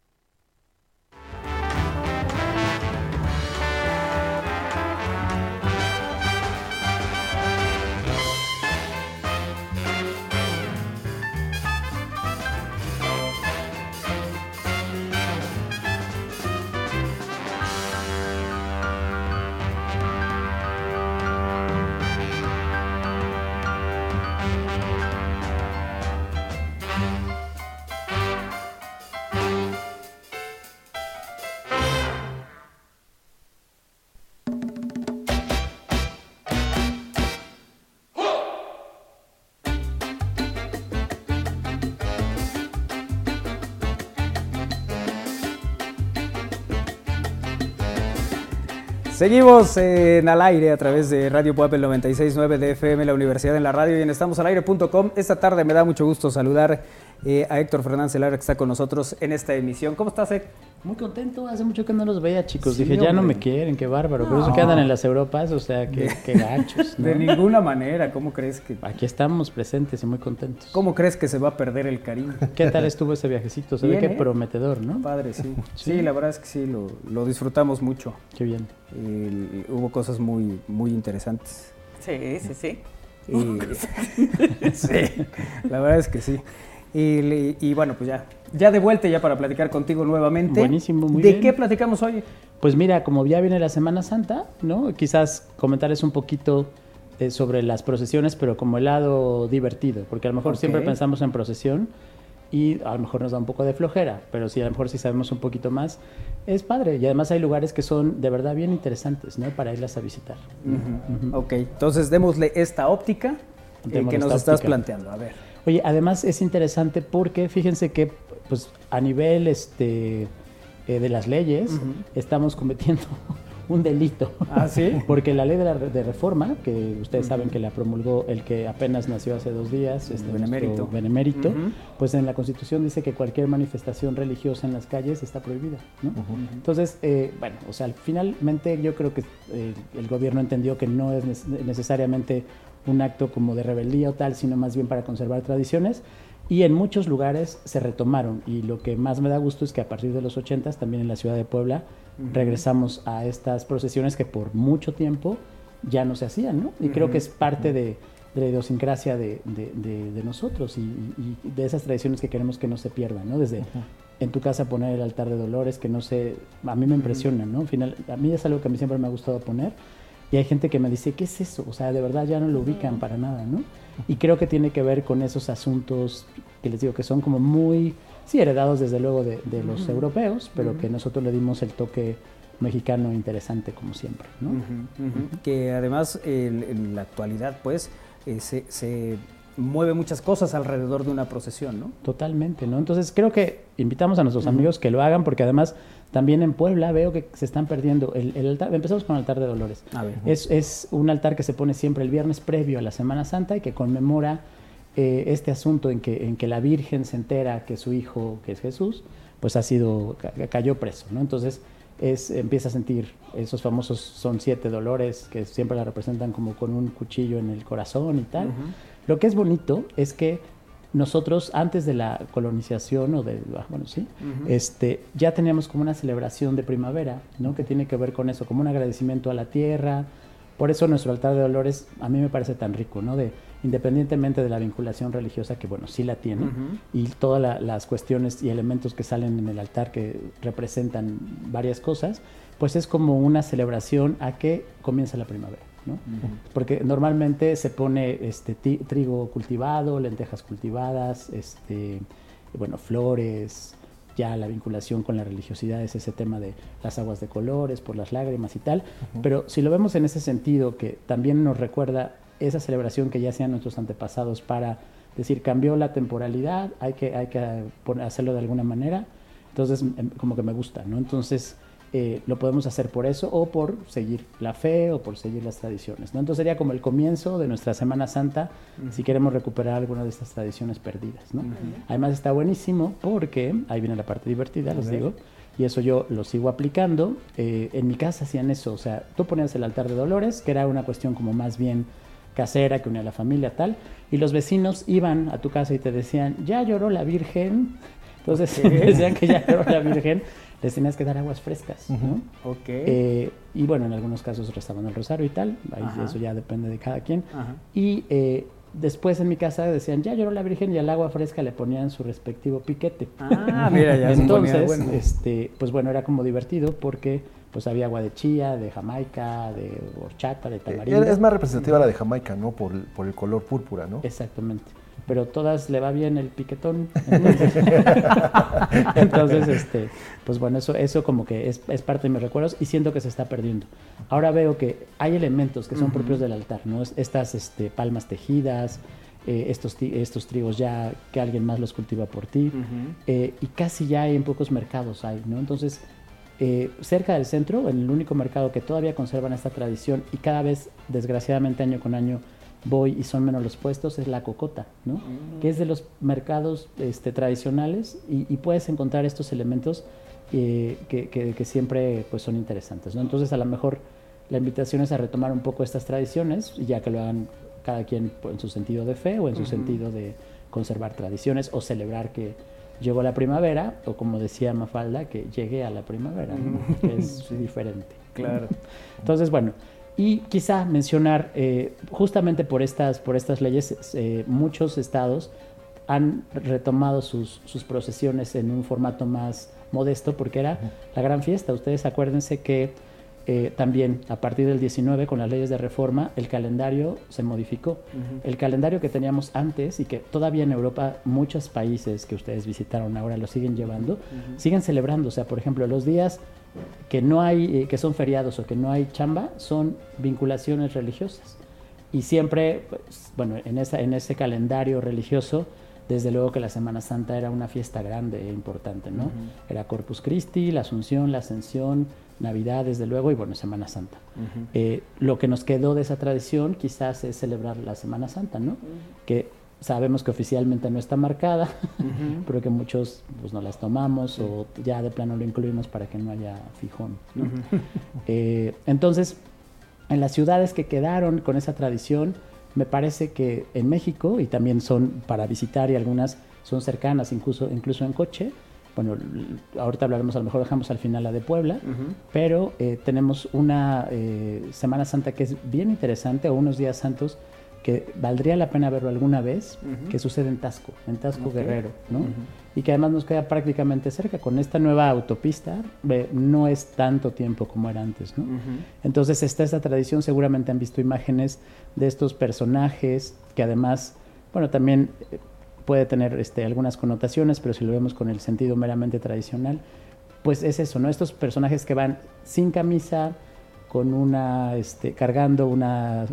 Seguimos en al aire a través de Radio Puebla 969 de FM, la Universidad en la Radio y en estamosalaire.com. Esta tarde me da mucho gusto saludar eh, a Héctor Fernández Lara que está con nosotros en esta emisión. ¿Cómo estás, Héctor? Muy contento, hace mucho que no los veía, chicos. Dije, ya no me quieren, qué bárbaro. Por eso que andan en las Europas, o sea, qué, qué gachos. De ninguna manera, ¿cómo crees que.? Aquí estamos presentes y muy contentos. ¿Cómo crees que se va a perder el cariño? ¿Qué tal estuvo ese viajecito? Se ve que ¿eh? prometedor, ¿no? Padre, sí. sí. la verdad es que sí, lo, disfrutamos mucho. Qué bien. hubo cosas muy, muy interesantes. Sí, sí, sí. sí, la verdad es que sí. Y, bueno, pues ya, ya de vuelta ya para platicar contigo nuevamente. Buenísimo, muy bien. ¿De qué platicamos hoy? Pues mira, como ya viene la Semana Santa, ¿no? Quizás comentarles un poquito eh, sobre las procesiones, pero como el lado divertido, porque a lo mejor siempre pensamos en procesión y a lo mejor nos da un poco de flojera, pero si a lo mejor si sabemos un poquito más, es padre. Y además hay lugares que son de verdad bien interesantes, ¿no? Para irlas a visitar. Ok, entonces démosle esta óptica eh, que nos estás planteando. A ver. Oye, además es interesante porque fíjense que pues a nivel este eh, de las leyes estamos cometiendo un delito. ¿Ah, sí? Porque la ley de, la, de reforma, que ustedes saben que la promulgó el que apenas nació hace dos días, este benemérito, benemérito pues en la Constitución dice que cualquier manifestación religiosa en las calles está prohibida. ¿no? Entonces, eh, bueno, o sea, finalmente yo creo que eh, el gobierno entendió que no es necesariamente un acto como de rebeldía o tal, sino más bien para conservar tradiciones. Y en muchos lugares se retomaron. Y lo que más me da gusto es que a partir de los 80 también en la ciudad de Puebla regresamos a estas procesiones que por mucho tiempo ya no se hacían, ¿no? Y creo que es parte de, la idiosincrasia de, nosotros y, de esas tradiciones que queremos que no se pierdan, ¿no? Desde en tu casa poner el altar de dolores, que no sé, a mí me impresiona, ¿no? Al final, a mí es algo que a mí siempre me ha gustado poner y hay gente que me dice, ¿qué es eso? O sea, de verdad ya no lo ubican para nada, ¿no? Y creo que tiene que ver con esos asuntos que les digo que son como muy, sí, heredados desde luego de, los europeos, pero que nosotros le dimos el toque mexicano interesante como siempre, ¿no? Que además en, la actualidad, pues, eh, se, se mueve muchas cosas alrededor de una procesión, ¿no? Totalmente, ¿no? Entonces creo que invitamos a nuestros amigos que lo hagan porque además también en Puebla veo que se están perdiendo el, altar. Empezamos con el altar de Dolores. es, un altar que se pone siempre el viernes previo a la Semana Santa y que conmemora eh, este asunto en que, en que la Virgen se entera que su hijo, que es Jesús, pues ha sido, cayó preso, ¿no? Entonces es, empieza a sentir esos famosos, son siete dolores que siempre la representan como con un cuchillo en el corazón y tal. Lo que es bonito es que nosotros antes de la colonización o de ah, bueno sí este ya teníamos como una celebración de primavera no que tiene que ver con eso como un agradecimiento a la tierra. Por eso nuestro altar de dolores a mí me parece tan rico no de independientemente de la vinculación religiosa, que bueno, sí la tiene, y todas las cuestiones y elementos que salen en el altar que representan varias cosas, pues es como una celebración a que comienza la primavera. ¿no? Porque normalmente se pone este trigo cultivado, lentejas cultivadas, este, bueno, flores, ya la vinculación con la religiosidad es ese tema de las aguas de colores, por las lágrimas y tal, pero si lo vemos en ese sentido, que también nos recuerda esa celebración que ya hacían nuestros antepasados para decir, cambió la temporalidad, hay que, hay que hacerlo de alguna manera, entonces em, como que me gusta, ¿no? Entonces eh, lo podemos hacer por eso o por seguir la fe o por seguir las tradiciones, ¿no? Entonces sería como el comienzo de nuestra Semana Santa si queremos recuperar alguna de estas tradiciones perdidas, ¿no? Además está buenísimo porque, ahí viene la parte divertida, les digo, y eso yo lo sigo aplicando. Eh, en mi casa hacían eso, o sea, tú ponías el altar de dolores, que era una cuestión como más bien casera que unía a la familia, tal, y los vecinos iban a tu casa y te decían, ya lloró la Virgen, entonces decían que ya lloró la Virgen, les tenías que dar aguas frescas, ¿no? Eh, y bueno, en algunos casos rezaban el rosario y tal, eso ya depende de cada quien. Y eh, después en mi casa decían, ya lloró la Virgen y al agua fresca le ponían su respectivo piquete. Ah, mira, ya Entonces, este, pues bueno, era como divertido porque pues había agua de chía, de jamaica, de horchata, de tamarindo. Es más representativa la de jamaica, ¿no? Por, por el color púrpura, ¿no? Exactamente. Pero todas le va bien el piquetón. Entonces, este, pues bueno, eso, eso como que es, es, parte de mis recuerdos y siento que se está perdiendo. Ahora veo que hay elementos que son propios del altar, ¿no? Estas este, palmas tejidas, eh, estos, estos trigos ya que alguien más los cultiva por ti, eh, y casi ya hay en pocos mercados hay, ¿no? Entonces, eh, cerca del centro, en el único mercado que todavía conservan esta tradición y cada vez, desgraciadamente, año con año voy y son menos los puestos, es la cocota, ¿no? Mm. Que es de los mercados este, tradicionales y, puedes encontrar estos elementos eh, que, siempre pues, son interesantes, ¿no? Entonces, a lo mejor la invitación es a retomar un poco estas tradiciones, ya que lo hagan cada quien en su sentido de fe o en su sentido de conservar tradiciones o celebrar que llegó la primavera, o como decía Mafalda, que llegue a la primavera, que es diferente. Claro. Entonces, bueno, y quizá mencionar, eh, justamente por estas, por estas leyes, eh, muchos estados han retomado sus, sus, procesiones en un formato más modesto, porque era la gran fiesta. Ustedes acuérdense que eh, también a partir del 19 con las leyes de reforma el calendario se modificó. El calendario que teníamos antes y que todavía en Europa muchos países que ustedes visitaron ahora lo siguen llevando, siguen celebrando. O sea, por ejemplo, los días que no hay, eh, que son feriados o que no hay chamba, son vinculaciones religiosas. Y siempre, pues, bueno, en, esa, en ese calendario religioso, desde luego que la Semana Santa era una fiesta grande e importante, ¿no? Era Corpus Christi, la Asunción, la Ascensión, Navidad, desde luego, y bueno, Semana Santa. Eh, lo que nos quedó de esa tradición quizás es celebrar la Semana Santa, ¿no? Que sabemos que oficialmente no está marcada, pero que muchos pues no las tomamos o ya de plano lo incluimos para que no haya fijón. Eh, entonces, en las ciudades que quedaron con esa tradición, me parece que en México, y también son para visitar y algunas son cercanas, incluso, incluso en coche, bueno, ahorita hablaremos, a lo mejor dejamos al final la de Puebla, pero eh, tenemos una eh, Semana Santa que es bien interesante, o unos días santos que valdría la pena verlo alguna vez, que sucede en Tasco, en Tasco Guerrero, ¿no? Y que además nos queda prácticamente cerca. Con esta nueva autopista no es tanto tiempo como era antes, ¿no? Entonces está esta tradición, seguramente han visto imágenes de estos personajes que además, bueno, también eh, puede tener este, algunas connotaciones, pero si lo vemos con el sentido meramente tradicional, pues es eso, ¿no? Estos personajes que van sin camisa, con una, este, cargando una,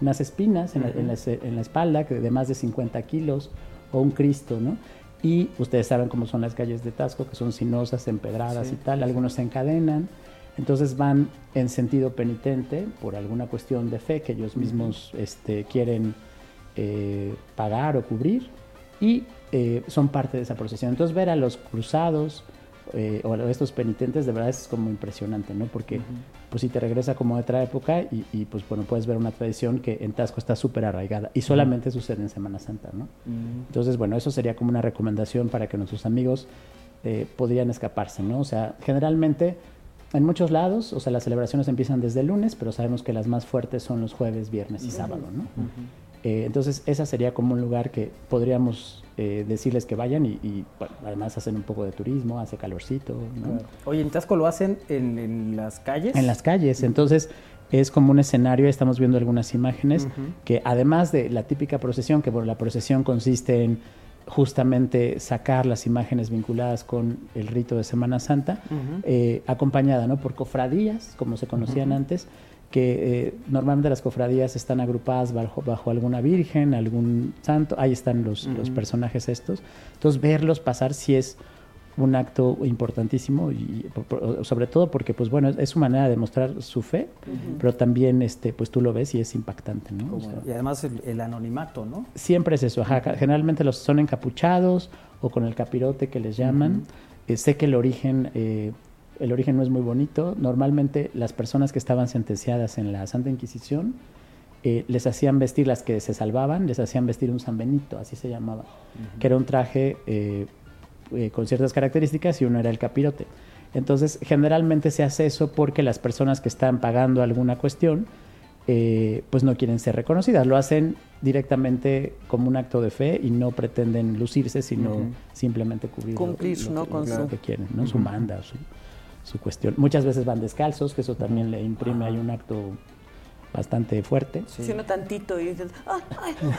unas espinas en, la, espalda de más de 50 kilos, o un Cristo, ¿no? Y ustedes saben cómo son las calles de Tasco, que son sinuosas, empedradas y tal, algunos se encadenan, entonces van en sentido penitente por alguna cuestión de fe que ellos mismos este, quieren eh, pagar o cubrir y eh, son parte de esa procesión. Entonces ver a los cruzados eh, o a estos penitentes de verdad es como impresionante, ¿no? Porque pues si te regresa como de otra época y, pues bueno, puedes ver una tradición que en Tasco está súper arraigada y solamente sucede en Semana Santa, ¿no? Entonces bueno, eso sería como una recomendación para que nuestros amigos podrían escaparse, ¿no? O sea, generalmente en muchos lados, o sea, las celebraciones empiezan desde el lunes, pero sabemos que las más fuertes son los jueves, viernes y sábado, ¿no? Eh, entonces, esa sería como un lugar que podríamos eh, decirles que vayan y, además hacen un poco de turismo, hace calorcito. Oye, ¿en Tasco lo hacen en, las calles? En las calles, entonces es como un escenario, estamos viendo algunas imágenes, que además de la típica procesión, que bueno, la procesión consiste en justamente sacar las imágenes vinculadas con el rito de Semana Santa, eh, acompañada ¿no? por cofradías, como se conocían antes, que eh, normalmente las cofradías están agrupadas bajo, bajo, alguna virgen, algún santo, ahí están los, los, personajes estos. Entonces verlos pasar si es un acto importantísimo y sobre todo porque pues bueno es su manera de mostrar su fe pero también este pues tú lo ves y es impactante ¿no? y además el, anonimato no siempre es eso generalmente los son encapuchados o con el capirote que les llaman. Eh, sé que el origen eh, el origen no es muy bonito normalmente las personas que estaban sentenciadas en la Santa Inquisición eh, les hacían vestir las que se salvaban les hacían vestir un San Benito así se llamaba que era un traje eh, con ciertas características y uno era el capirote. Entonces, generalmente se hace eso porque las personas que están pagando alguna cuestión, eh, pues no quieren ser reconocidas. Lo hacen directamente como un acto de fe y no pretenden lucirse, sino simplemente cubrir Cumplir, lo, con su... que quieren, ¿no? su manda, su, su, cuestión. Muchas veces van descalzos, que eso también le imprime ahí un acto bastante fuerte. Sí. Si uno tantito y dices, ah,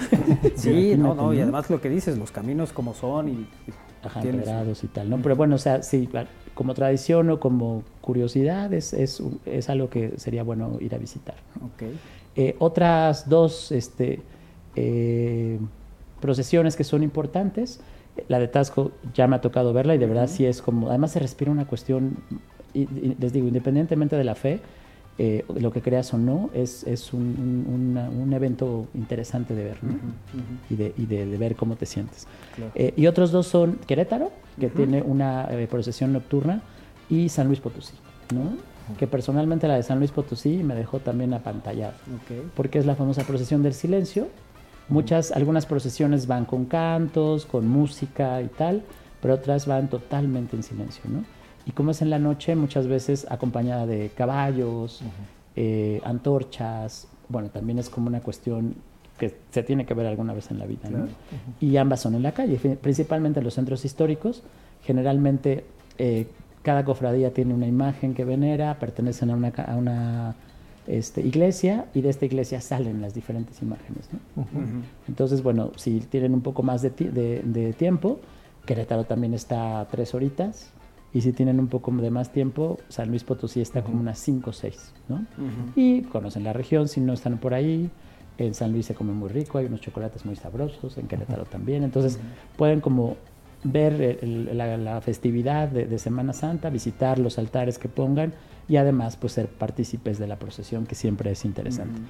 sí, no, no, y además lo que dices, los caminos como son y Ajá, y tal, ¿no? Pero bueno, o sea, sí, como tradición o como curiosidad es, es, es algo que sería bueno ir a visitar. Okay. Eh, otras dos este, eh, procesiones que son importantes, la de Tasco ya me ha tocado verla y de verdad sí es como, además se respira una cuestión, y les digo, independientemente de la fe, eh, lo que creas o no, es, es un, un, evento interesante de ver y, de, y de, ver cómo te sientes. Eh, y otros dos son Querétaro, que tiene una eh, procesión nocturna, y San Luis Potosí, ¿no? que personalmente la de San Luis Potosí me dejó también apantallado, porque es la famosa procesión del silencio. Muchas, algunas procesiones van con cantos, con música y tal, pero otras van totalmente en silencio, ¿no? Y como es en la noche, muchas veces acompañada de caballos, eh, antorchas, bueno, también es como una cuestión que se tiene que ver alguna vez en la vida, ¿no? Y ambas son en la calle, principalmente en los centros históricos. Generalmente eh, cada cofradía tiene una imagen que venera, pertenecen a una, a una este, iglesia y de esta iglesia salen las diferentes imágenes. ¿no? Entonces, bueno, si tienen un poco más de, de, de, tiempo, Querétaro también está a tres horitas, y si tienen un poco de más tiempo, San Luis Potosí está como unas 5 o 6, ¿no? Y conocen la región, si no están por ahí, en San Luis se come muy rico, hay unos chocolates muy sabrosos, en Querétaro también, entonces pueden como ver la, festividad de, Semana Santa, visitar los altares que pongan y además pues ser partícipes de la procesión que siempre es interesante.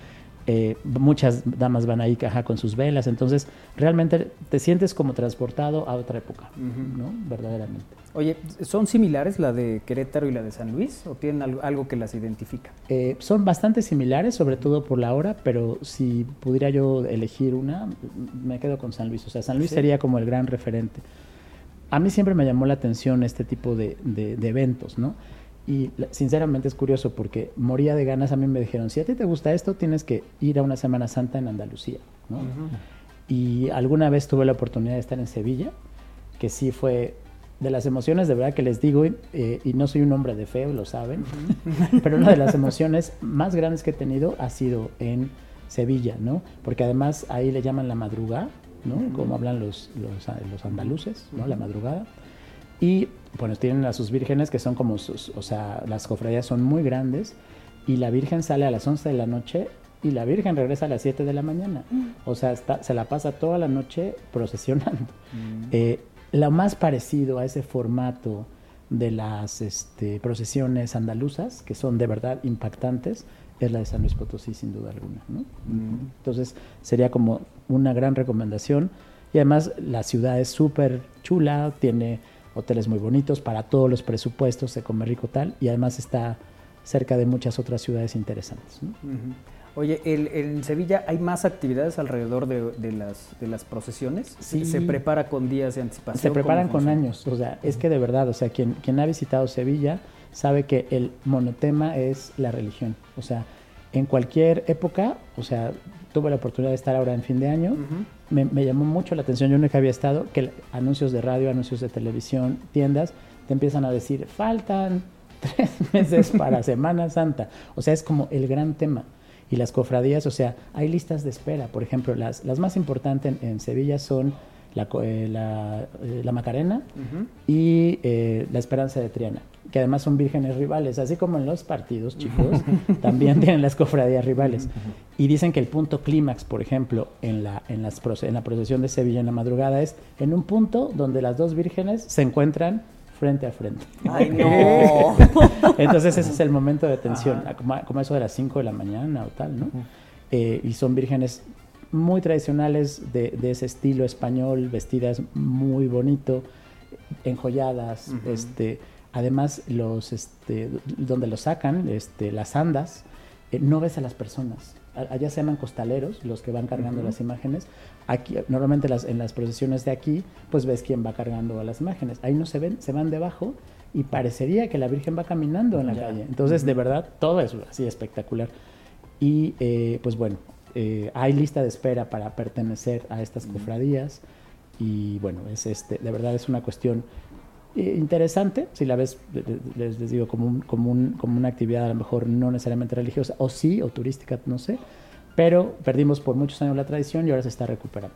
Eh, muchas damas van ahí caja con sus velas, entonces realmente te sientes como transportado a otra época, ¿no? Verdaderamente. Oye, ¿son similares la de Querétaro y la de San Luis o tienen algo, que las identifica? Eh, son bastante similares, sobre todo por la hora, pero si pudiera yo elegir una, me quedo con San Luis. O sea, San Luis sería como el gran referente. A mí siempre me llamó la atención este tipo de, de eventos, ¿no? Y sinceramente es curioso porque moría de ganas. A mí me dijeron, si a ti te gusta esto, tienes que ir a una Semana Santa en Andalucía. ¿no? Y alguna vez tuve la oportunidad de estar en Sevilla, que sí fue de las emociones, de verdad que les digo, eh, y no soy un hombre de fe, lo saben, pero una de las emociones más grandes que he tenido ha sido en Sevilla, ¿no? Porque además ahí le llaman la madrugada, ¿no? Como hablan los, los, los andaluces, ¿no? La madrugada. Y bueno, tienen a sus vírgenes que son como sus, o sea, las cofradías son muy grandes y la Virgen sale a las 11 de la noche y la Virgen regresa a las 7 de la mañana. Mm. O sea, se la pasa toda la noche procesionando. Mm. Eh, lo más parecido a ese formato de las este, procesiones andaluzas, que son de verdad impactantes, es la de San Luis Potosí, sin duda alguna. Mm. Entonces, sería como una gran recomendación. Y además, la ciudad es súper chula, tiene hoteles muy bonitos para todos los presupuestos, se come rico tal, y además está cerca de muchas otras ciudades interesantes. Oye, ¿en Sevilla hay más actividades alrededor de, las, de las procesiones? Sí. ¿Se prepara con días de anticipación? Se preparan con años, o sea, es que de verdad, o sea, quien, quien ha visitado Sevilla sabe que el monotema es la religión, o sea, en cualquier época, o sea, tuve la oportunidad de estar ahora en fin de año, me, llamó mucho la atención, yo nunca había estado, que anuncios de radio, anuncios de televisión, tiendas, te empiezan a decir, faltan tres meses para Semana Santa. O sea, es como el gran tema. Y las cofradías, o sea, hay listas de espera. Por ejemplo, las, las más importantes en Sevilla son la, eh, eh, la, Macarena y eh, la Esperanza de Triana, que además son vírgenes rivales, así como en los partidos, chicos, también tienen las cofradías rivales. Y dicen que el punto clímax, por ejemplo, en la, en, las, en la procesión de Sevilla en la madrugada es en un punto donde las dos vírgenes se encuentran frente a frente. ¡Ay, no! Entonces ese es el momento de tensión, como, eso de las 5 de la mañana o tal, ¿no? y son vírgenes muy tradicionales de, ese estilo español, vestidas muy bonito, enjolladas, este, además los, este, donde los sacan, este, las andas, eh, no ves a las personas. Allá se llaman costaleros, los que van cargando las imágenes. Aquí, normalmente las, en las procesiones de aquí, pues ves quién va cargando a las imágenes. Ahí no se ven, se van debajo y parecería que la Virgen va caminando en la calle. Entonces, de verdad, todo es así espectacular. Y eh, pues bueno, eh, hay lista de espera para pertenecer a estas cofradías y bueno, es este, de verdad es una cuestión interesante, si la ves, les, digo, como, un, como, un, como una actividad a lo mejor no necesariamente religiosa, o sí, o turística, no sé, pero perdimos por muchos años la tradición y ahora se está recuperando.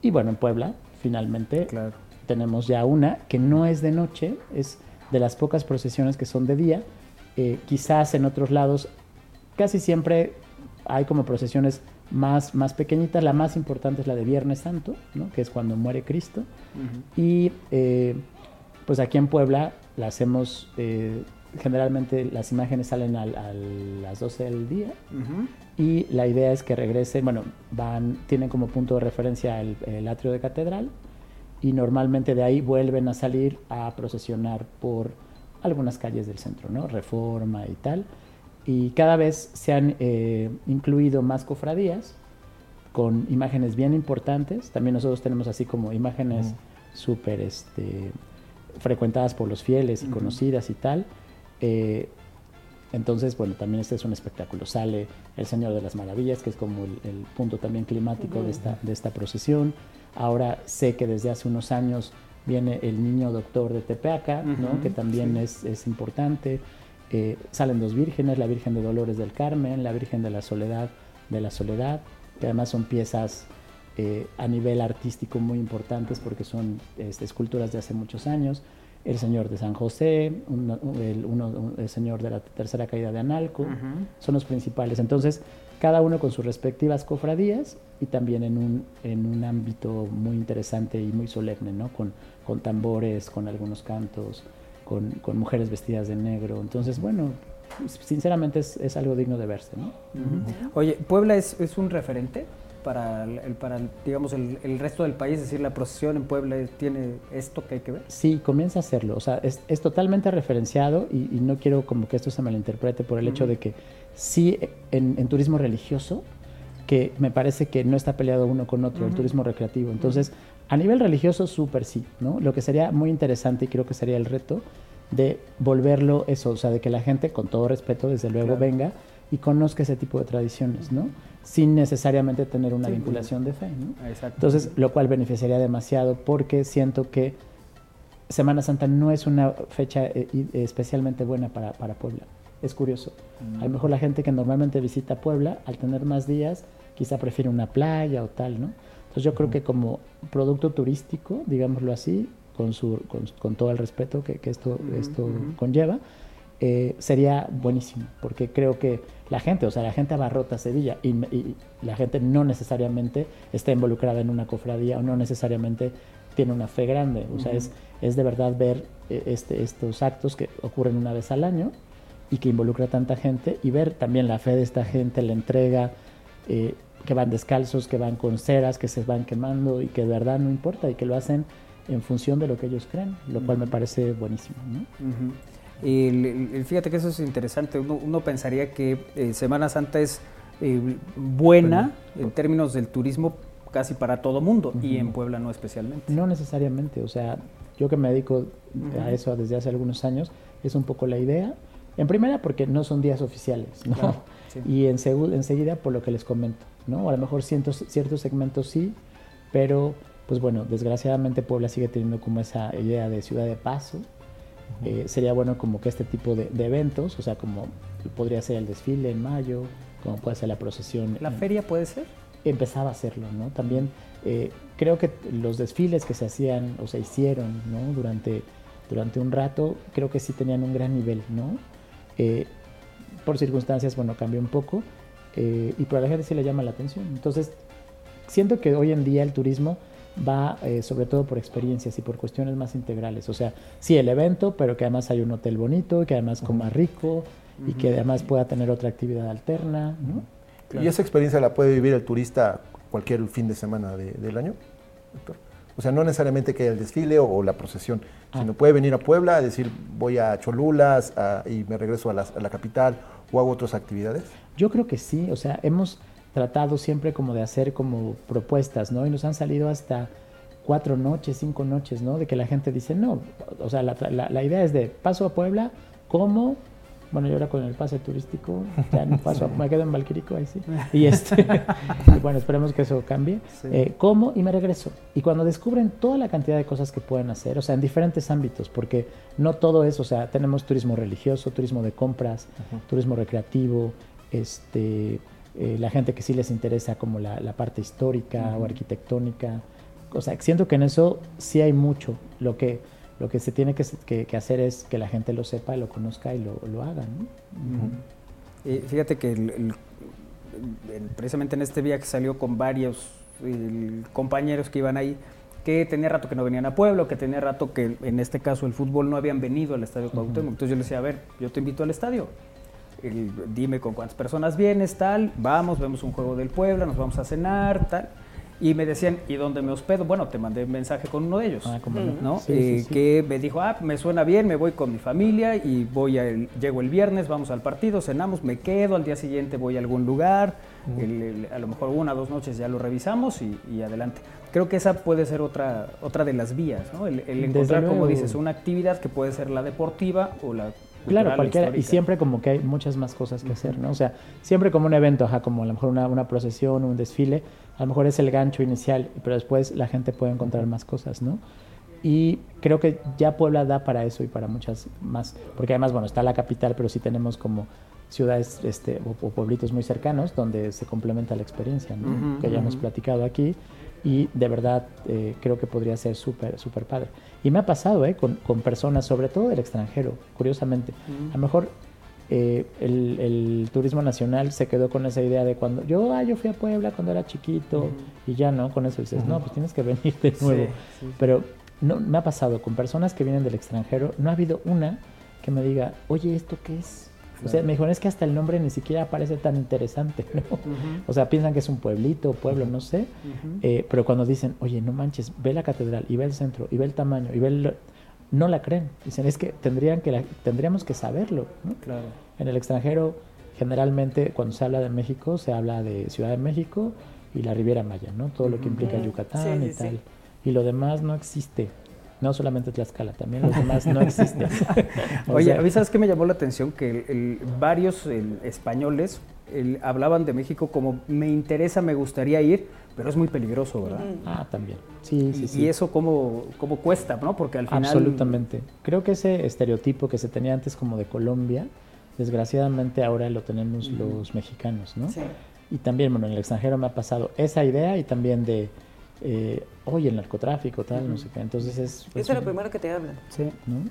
Y bueno, en Puebla, finalmente, tenemos ya una que no es de noche, es de las pocas procesiones que son de día. Eh, quizás en otros lados, casi siempre hay como procesiones más, más pequeñitas. La más importante es la de Viernes Santo, ¿no? que es cuando muere Cristo. Y eh, pues aquí en Puebla la hacemos, eh, generalmente las imágenes salen a, las 12 del día. Y la idea es que regresen, bueno, van, tienen como punto de referencia el, el atrio de catedral. Y normalmente de ahí vuelven a salir a procesionar por algunas calles del centro, ¿no? Reforma y tal y cada vez se han eh, incluido más cofradías con imágenes bien importantes. También nosotros tenemos así como imágenes súper este, frecuentadas por los fieles y conocidas y tal. Eh, entonces, bueno, también este es un espectáculo. Sale el Señor de las Maravillas, que es como el, punto también climático de, esta, de esta procesión. Ahora sé que desde hace unos años viene el Niño Doctor de Tepeaca, ¿no? que también es, es importante. Eh, salen dos vírgenes, la Virgen de Dolores del Carmen, la Virgen de la Soledad de la Soledad, que además son piezas eh, a nivel artístico muy importantes porque son este, esculturas de hace muchos años. El Señor de San José, el, Señor de la Tercera Caída de Analco, son los principales. Entonces, cada uno con sus respectivas cofradías y también en un, en un ámbito muy interesante y muy solemne, ¿no? con, con tambores, con algunos cantos, con, con mujeres vestidas de negro. Entonces, bueno, sinceramente es, es algo digno de verse. ¿no? Oye, ¿Puebla es, es un referente? para, el, para digamos, el, el, resto del país? Es decir, la procesión en Puebla tiene esto que hay que ver. Sí, comienza a hacerlo. O sea, es, es totalmente referenciado y, y, no quiero como que esto se malinterprete por el hecho de que sí, en, en, turismo religioso, que me parece que no está peleado uno con otro, el turismo recreativo. Entonces, a nivel religioso, súper sí, ¿no? Lo que sería muy interesante y creo que sería el reto de volverlo eso, o sea, de que la gente, con todo respeto, desde luego venga y conozca ese tipo de tradiciones, ¿no? Sin necesariamente tener una vinculación de fe, ¿no? Entonces, lo cual beneficiaría demasiado porque siento que Semana Santa no es una fecha eh, especialmente buena para, para Puebla. Es curioso. Mm. A lo mejor la gente que normalmente visita Puebla, al tener más días, quizá prefiere una playa o tal, ¿no? Entonces yo creo que como producto turístico, digámoslo así, con, su, con, todo el respeto que, esto, esto conlleva, eh, sería buenísimo, porque creo que la gente, o sea, la gente abarrota Sevilla y, la gente no necesariamente está involucrada en una cofradía o no necesariamente tiene una fe grande, o sea, es, es de verdad ver eh, este, estos actos que ocurren una vez al año y que involucra a tanta gente y ver también la fe de esta gente, la entrega, eh, que van descalzos, que van con ceras, que se van quemando y que de verdad no importa y que lo hacen en función de lo que ellos creen, lo cual me parece buenísimo. Y fíjate que eso es interesante. Uno, pensaría que eh, Semana Santa es eh, buena en términos del turismo casi para todo mundo y en Puebla no especialmente. No necesariamente, o sea, yo que me dedico a eso desde hace algunos años, es un poco la idea En primera, porque no son días oficiales, ¿no? Y en enseguida, por lo que les comento, ¿no? A lo mejor ciertos, ciertos segmentos sí, pero pues bueno, desgraciadamente Puebla sigue teniendo como esa idea de ciudad de paso. Eh, sería bueno como que este tipo de, eventos, o sea, como podría ser el desfile en mayo, como puede ser la procesión. ¿La feria puede ser? Empezaba a hacerlo, ¿no? También eh, creo que los desfiles que se hacían o se hicieron, ¿no? Durante, durante un rato, creo que sí tenían un gran nivel, ¿no? Eh, por circunstancias, bueno, cambió un poco, y por la gente sí le llama la atención. Entonces, siento que hoy en día el turismo va eh, sobre todo por experiencias y por cuestiones más integrales. O sea, sí el evento, pero que además hay un hotel bonito, que además coma rico y que además pueda tener otra actividad alterna. ¿Y esa experiencia la puede vivir el turista cualquier fin de semana del año, O sea, no necesariamente que el desfile o, la procesión, ah. sino puede venir a Puebla a decir voy a Cholulas y me regreso a la, a la capital o hago otras actividades. Yo creo que sí, o sea, hemos tratado siempre como de hacer como propuestas, ¿no? Y nos han salido hasta cuatro noches, cinco noches, ¿no? De que la gente dice, no, o sea, la, la, idea es de paso a Puebla, como, bueno, yo ahora con el pase turístico, ya no paso, me quedo en Valquirico, ahí sí. Y este, bueno, esperemos que eso cambie. Eh, como y me regreso. Y cuando descubren toda la cantidad de cosas que pueden hacer, o sea, en diferentes ámbitos, porque no todo es, o sea, tenemos turismo religioso, turismo de compras, turismo recreativo, este eh, la gente que sí les interesa como la, parte histórica o arquitectónica. O sea, siento que en eso sí hay mucho. Lo que, lo que se tiene que, que, hacer es que la gente lo sepa, lo conozca y lo, lo haga. fíjate que precisamente en este viaje salió con varios compañeros que iban ahí que tenía rato que no venían a Pueblo, que tenía rato que en este caso el fútbol no habían venido al Estadio Cuauhtémoc. Entonces yo les decía, a ver, yo te invito al estadio dime con cuántas personas vienes, tal, vamos, vemos un juego del Puebla, nos vamos a cenar, tal. Y me decían, ¿y dónde me hospedo? Bueno, te mandé un mensaje con uno de ellos, ah, ¿no? Eh, que me dijo, ah, me suena bien, me voy con mi familia y voy a llego el viernes, vamos al partido, cenamos, me quedo, al día siguiente voy a algún lugar, a lo mejor una o dos noches ya lo revisamos y, adelante. Creo que esa puede ser otra, otra de las vías, ¿no? El, encontrar, como dices, una actividad que puede ser la deportiva o la Claro, cualquiera. Y siempre como que hay muchas más cosas que hacer, ¿no? O sea, siempre como un evento, ajá, como a lo mejor una, una procesión, un desfile, a lo mejor es el gancho inicial, pero después la gente puede encontrar más cosas, ¿no? Y creo que ya Puebla da para eso y para muchas más, porque además, bueno, está la capital, pero sí tenemos como ciudades este, o, pueblitos muy cercanos donde se complementa la experiencia, ¿no? que ya hemos platicado aquí y de verdad eh, creo que podría ser súper, súper padre. Y me ha pasado ¿eh? con, con, personas, sobre todo del extranjero, curiosamente. A lo mejor eh, el, turismo nacional se quedó con esa idea de cuando yo, ah, yo fui a Puebla cuando era chiquito y ya no, con eso dices, no, pues tienes que venir de nuevo. Pero no, me ha pasado con personas que vienen del extranjero, no ha habido una que me diga, oye, ¿esto qué es? O sea, me dijeron, es que hasta el nombre ni siquiera parece tan interesante, ¿no? O sea, piensan que es un pueblito, pueblo, no sé. Eh, pero cuando dicen, oye, no manches, ve la catedral y ve el centro y ve el tamaño y ve el... No la creen. Dicen, es que, tendrían que tendríamos que saberlo, ¿no? Claro. En el extranjero, generalmente, cuando se habla de México, se habla de Ciudad de México y la Riviera Maya, ¿no? Todo lo que implica Yucatán y tal. Y lo demás no existe. No solamente Tlaxcala, también los demás no existen. Oye, sea, ¿sabes qué me llamó la atención? Que varios españoles hablaban de México como me interesa, me gustaría ir, pero es muy peligroso, ¿verdad? Ah, también. Sí, sí, sí. Y eso cómo, cómo cuesta, ¿no? Porque al final... Absolutamente. Creo que ese estereotipo que se tenía antes como de Colombia, desgraciadamente ahora lo tenemos los mexicanos, ¿no? Sí. Y también, bueno, en el extranjero me ha pasado esa idea y también de eh, oye, el narcotráfico, tal, no sé qué. Entonces es... Pues, es lo primero que te hablan. Sí.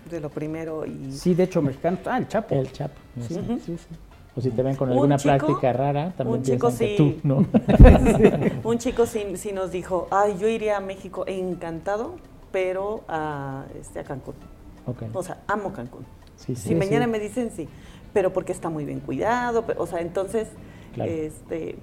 De lo primero y... Sí, de hecho, mexicano. Ah, el Chapo. El Chapo. Sí, sí, sí. O si te ven con alguna práctica rara, también un chico sí, tú, ¿no? un chico sí, sí, nos dijo, ay, yo iría a México encantado, pero a, este, a Cancún. Okay. O sea, amo Cancún. Sí, sí, si mañana me dicen sí, pero porque está muy bien cuidado, o sea, entonces, este,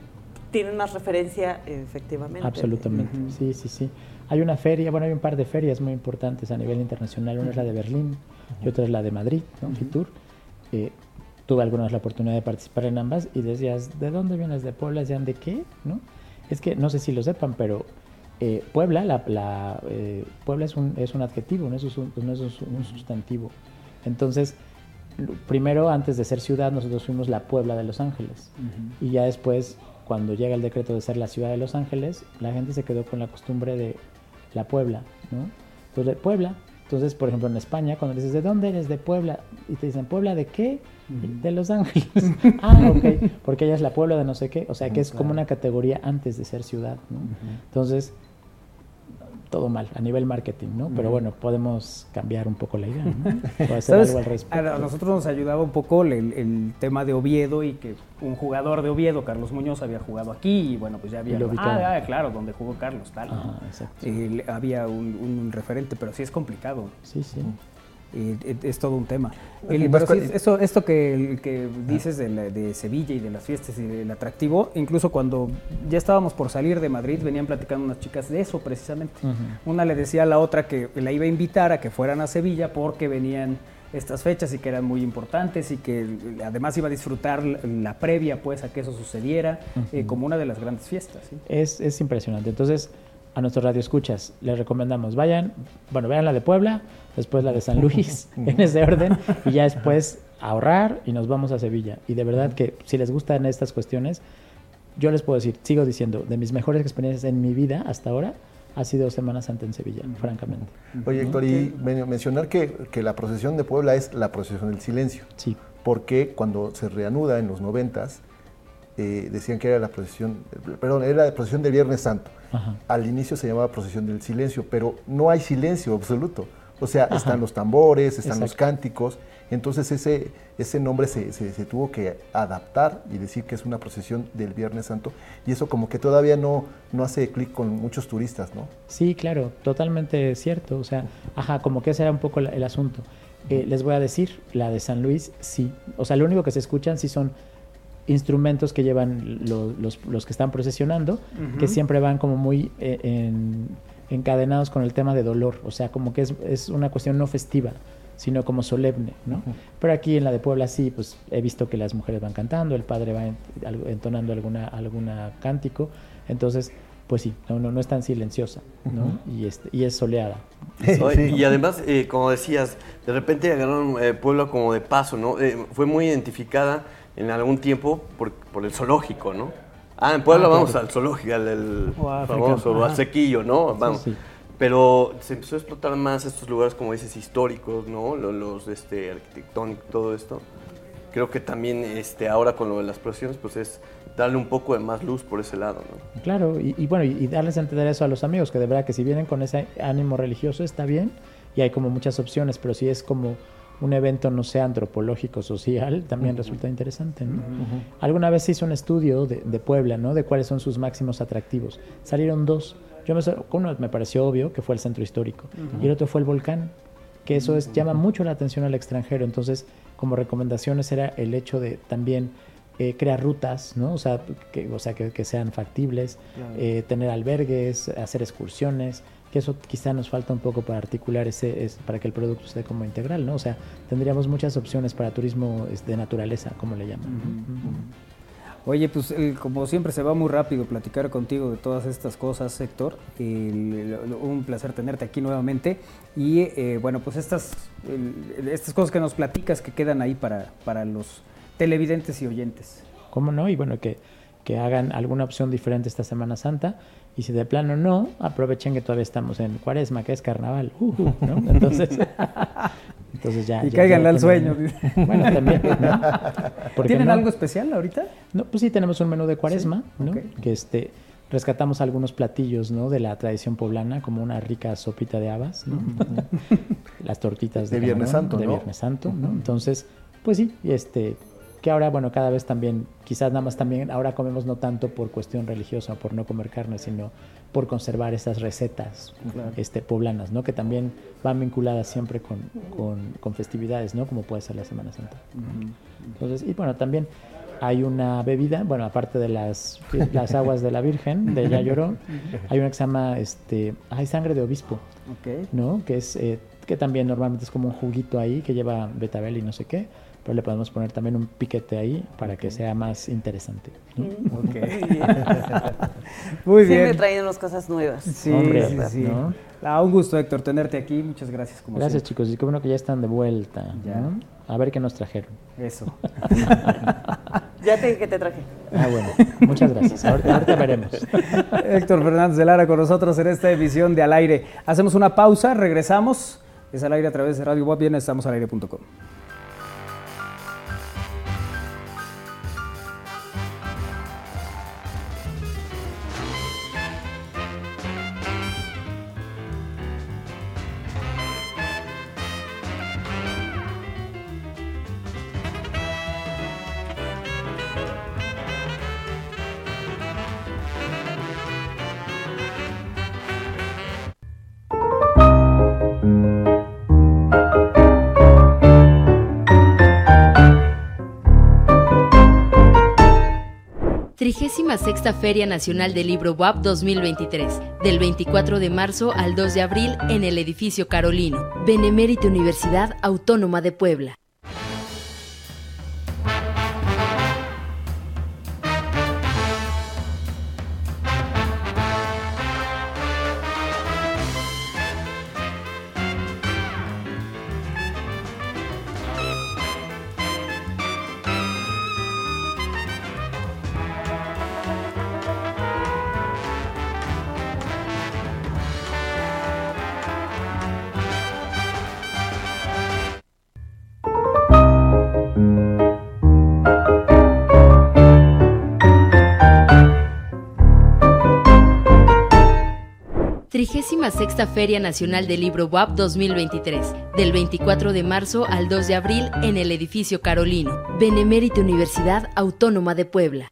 tiene una referencia efectivamente. Absolutamente, sí, sí, sí. Hay una feria, bueno, hay un par de ferias muy importantes a nivel internacional. Una es la de Berlín y otra es la de Madrid, ¿no? Fitur. Eh, tuve alguna vez la oportunidad de participar en ambas y decías, ¿de dónde vienes? ¿De Puebla? ¿Decían de qué? ¿No? Es que no sé si lo sepan, pero eh, Puebla, la, eh, Puebla es un, es un adjetivo, no es un, no es un sustantivo. Entonces, primero, antes de ser ciudad, nosotros fuimos la Puebla de Los Ángeles. Y ya después, cuando llega el decreto de ser la ciudad de Los Ángeles, la gente se quedó con la costumbre de la Puebla, ¿no? Entonces, Puebla. Entonces, por ejemplo, en España, cuando dices, ¿de dónde eres? De Puebla. Y te dicen, ¿Puebla de qué? De Los Ángeles. ah, ok. Porque ella es la Puebla de no sé qué. O sea, que es como una categoría antes de ser ciudad, ¿no? Entonces, todo mal a nivel marketing, ¿no? Pero bueno, podemos cambiar un poco la idea, ¿no? hacer algo al respecto. A nosotros nos ayudaba un poco el, tema de Oviedo y que un jugador de Oviedo, Carlos Muñoz, había jugado aquí y bueno, pues ya había... Ah, ah, claro, donde jugó Carlos, tal. Ah, exacto. había un, un, referente, pero sí es complicado. Sí, sí es todo un tema. esto, esto que, que dices de, de, Sevilla y de las fiestas y del atractivo, incluso cuando ya estábamos por salir de Madrid, venían platicando unas chicas de eso precisamente. Una le decía a la otra que la iba a invitar a que fueran a Sevilla porque venían estas fechas y que eran muy importantes y que además iba a disfrutar la previa pues a que eso sucediera eh, como una de las grandes fiestas. Es, es impresionante. Entonces, a nuestros radioescuchas les recomendamos, vayan, bueno, vean la de Puebla, después la de San Luis, en ese orden, y ya después ahorrar y nos vamos a Sevilla. Y de verdad que si les gustan estas cuestiones, yo les puedo decir, sigo diciendo, de mis mejores experiencias en mi vida hasta ahora, ha sido Semana Santa en Sevilla, francamente. Oye, Héctor, y mencionar que, que, la procesión de Puebla es la procesión del silencio. Sí. Porque cuando se reanuda en los noventas, eh, decían que era la procesión, perdón, era la procesión del Viernes Santo. Al inicio se llamaba procesión del silencio, pero no hay silencio absoluto. O sea, están los tambores, están los cánticos. Entonces ese, ese nombre se, se, tuvo que adaptar y decir que es una procesión del Viernes Santo. Y eso como que todavía no, no hace clic con muchos turistas, ¿no? Sí, claro, totalmente cierto. O sea, ajá, como que ese era un poco el, asunto. Eh, les voy a decir, la de San Luis, sí. O sea, lo único que se escuchan sí son instrumentos que llevan los, los, que están procesionando, que siempre van como muy eh, encadenados con el tema de dolor, o sea, como que es, es una cuestión no festiva, sino como solemne, ¿no? Pero aquí en la de Puebla sí, pues he visto que las mujeres van cantando, el padre va entonando alguna, alguna cántico, entonces pues sí, no, no, no es tan silenciosa, ¿no? y, este, y es soleada. Y además, eh, como decías, de repente agarraron eh, Puebla como de paso, ¿no? fue muy identificada en algún tiempo por, por el zoológico, ¿no? Ah, en Puebla ah, vamos al zoológico, al, famoso, al sequillo, ¿no? Vamos. Pero se empezó a explotar más estos lugares, como dices, históricos, ¿no? Los, los este, arquitectónicos, todo esto. Creo que también este, ahora con lo de las procesiones, pues es darle un poco de más luz por ese lado, ¿no? Claro, y, bueno, y, darles a entender eso a los amigos, que de verdad que si vienen con ese ánimo religioso está bien, y hay como muchas opciones, pero si es como un evento, no sea antropológico, social, también resulta interesante. ¿no? Alguna vez se hizo un estudio de, Puebla, ¿no? De cuáles son sus máximos atractivos. Salieron dos. Yo me, uno me pareció obvio, que fue el centro histórico, y el otro fue el volcán, que eso es, llama mucho la atención al extranjero. Entonces, como recomendaciones era el hecho de también eh, crear rutas, ¿no? O sea, que, o sea, que, sean factibles, eh, tener albergues, hacer excursiones, que eso quizá nos falta un poco para articular ese, es, para que el producto esté como integral, ¿no? O sea, tendríamos muchas opciones para turismo de naturaleza, como le llaman. Oye, pues como siempre se va muy rápido platicar contigo de todas estas cosas, Héctor. un placer tenerte aquí nuevamente. Y eh, bueno, pues estas, estas cosas que nos platicas que quedan ahí para, para los televidentes y oyentes. ¿Cómo no? Y bueno, que, que hagan alguna opción diferente esta Semana Santa y si de plano no, aprovechen que todavía estamos en cuaresma, que es carnaval. Uh, ¿no? Entonces, entonces ya. Y caigan al sueño. Bueno, también. ¿Tienen algo especial ahorita? No, pues sí, tenemos un menú de cuaresma, ¿no? Que este. Rescatamos algunos platillos ¿no? de la tradición poblana, como una rica sopita de habas, ¿no? las tortitas de, de Viernes Santo, de Viernes Santo, ¿no? Entonces, pues sí, este, que ahora, bueno, cada vez también, quizás nada más también, ahora comemos no tanto por cuestión religiosa, por no comer carne, sino por conservar esas recetas este, poblanas, ¿no? Que también van vinculadas siempre con, con, festividades, ¿no? Como puede ser la Semana Santa. Entonces, y bueno, también hay una bebida, bueno, aparte de las, las aguas de la Virgen, de Ya Lloró, hay una que se llama, este, hay sangre de obispo, ¿no? Que es, eh, que también normalmente es como un juguito ahí que lleva betabel y no sé qué pero le podemos poner también un piquete ahí para que sea más interesante. Muy bien. Siempre trayendo cosas nuevas. Sí, sí, sí. Ah, un gusto, Héctor, tenerte aquí. Muchas gracias. Como gracias, chicos. Y qué bueno que ya están de vuelta. A ver qué nos trajeron. Eso. ya te dije que te traje. Ah, bueno. Muchas gracias. Ahorita, veremos. Héctor Fernández de Lara con nosotros en esta edición de Al Aire. Hacemos una pausa, regresamos. Es al aire a través de Radio Web, bien, estamos al aire.com. Sexta Feria Nacional del Libro WAP 2023, del 24 de marzo al 2 de abril en el edificio Carolino, Benemérita Universidad Autónoma de Puebla. Sexta Feria Nacional del Libro WAP 2023, del 24 de marzo al 2 de abril en el edificio Carolino, Benemérita Universidad Autónoma de Puebla.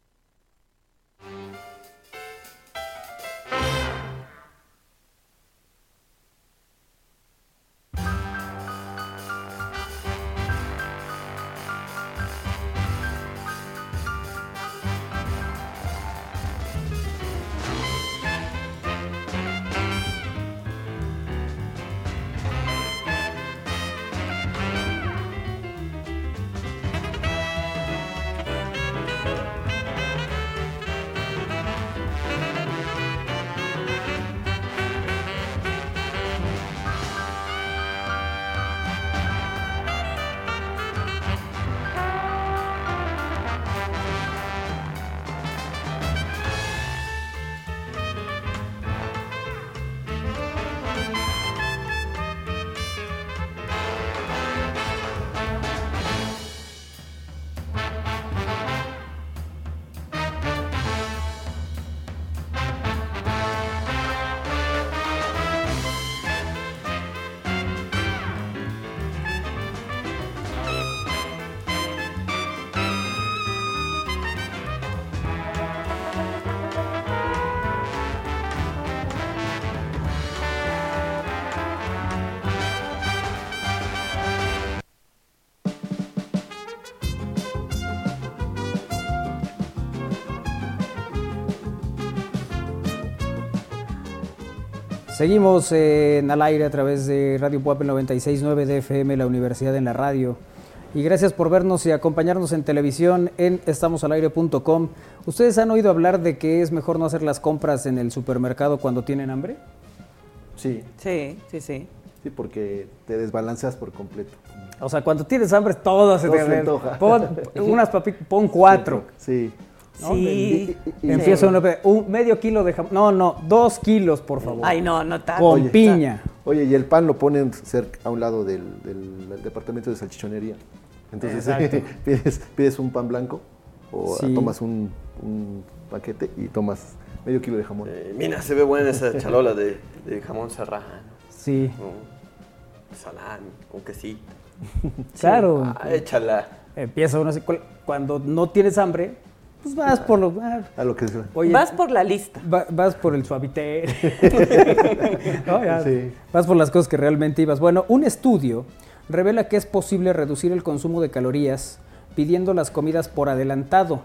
Seguimos en al aire a través de Radio Puebla 969 de FM, la Universidad en la Radio. Y gracias por vernos y acompañarnos en televisión en estamosalaire.com. ¿Ustedes han oído hablar de que es mejor no hacer las compras en el supermercado cuando tienen hambre? Sí. Sí, sí, sí. Sí, porque te desbalanceas por completo. O sea, cuando tienes hambre todo se te antoja. Pon unas papitas, pon cuatro. Sí. Sí. Empiezo un medio kilo de jamón. No, no, dos kilos, por favor. Ay, no, no tanto. Con piña. Oye, y el pan lo ponen cerca, a un lado del, departamento de salchichonería. Entonces pides, un pan blanco o tomas un, paquete y tomas medio kilo de jamón. Eh, mira, se ve buena esa chalola de, jamón serrano. Sí. salami, un quesito. Claro. Ah, échala. Empieza uno así, cuando no tienes hambre, pues vas por lo. a lo que vas por la lista. vas por el suavité. Vas por las cosas que realmente ibas. Bueno, un estudio revela que es posible reducir el consumo de calorías pidiendo las comidas por adelantado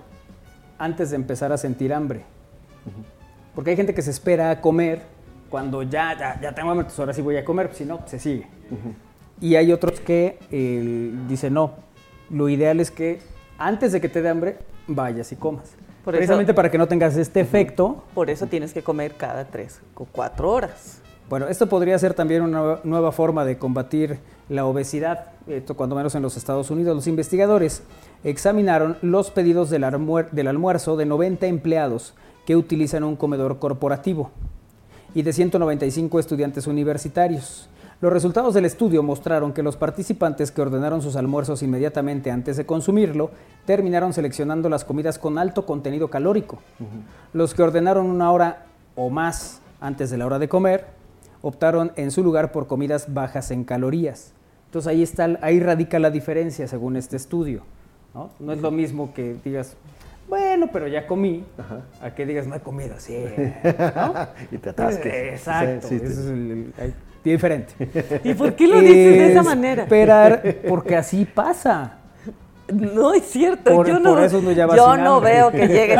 antes de empezar a sentir hambre. Porque hay gente que se espera a comer cuando ya, ya, ya tengo hambre, pues ahora sí voy a comer, si no, se sigue. Y hay otros que dicen, no, lo ideal es que antes de que te dé hambre, vayas y comas. Precisamente para que no tengas este efecto. Por eso tienes que comer cada tres o cuatro horas. Bueno, esto podría ser también una nueva forma de combatir la obesidad, esto cuando menos en los Estados Unidos. Los investigadores examinaron los pedidos del, del almuerzo de 90 empleados que utilizan un comedor corporativo y de 195 estudiantes universitarios. Los resultados del estudio mostraron que los participantes que ordenaron sus almuerzos inmediatamente antes de consumirlo terminaron seleccionando las comidas con alto contenido calórico. Los que ordenaron una hora o más antes de la hora de comer optaron en su lugar por comidas bajas en calorías. Entonces ahí, está, ahí radica la diferencia según este estudio. ¿no? no es lo mismo que digas, bueno, pero ya comí, a que digas, no he comido, sí. y te atasques. Exacto, eso es el, diferente. ¿Y por qué lo dices de esa manera? Esperar, porque así pasa. No es cierto, yo no, eso no, yo no veo que llegues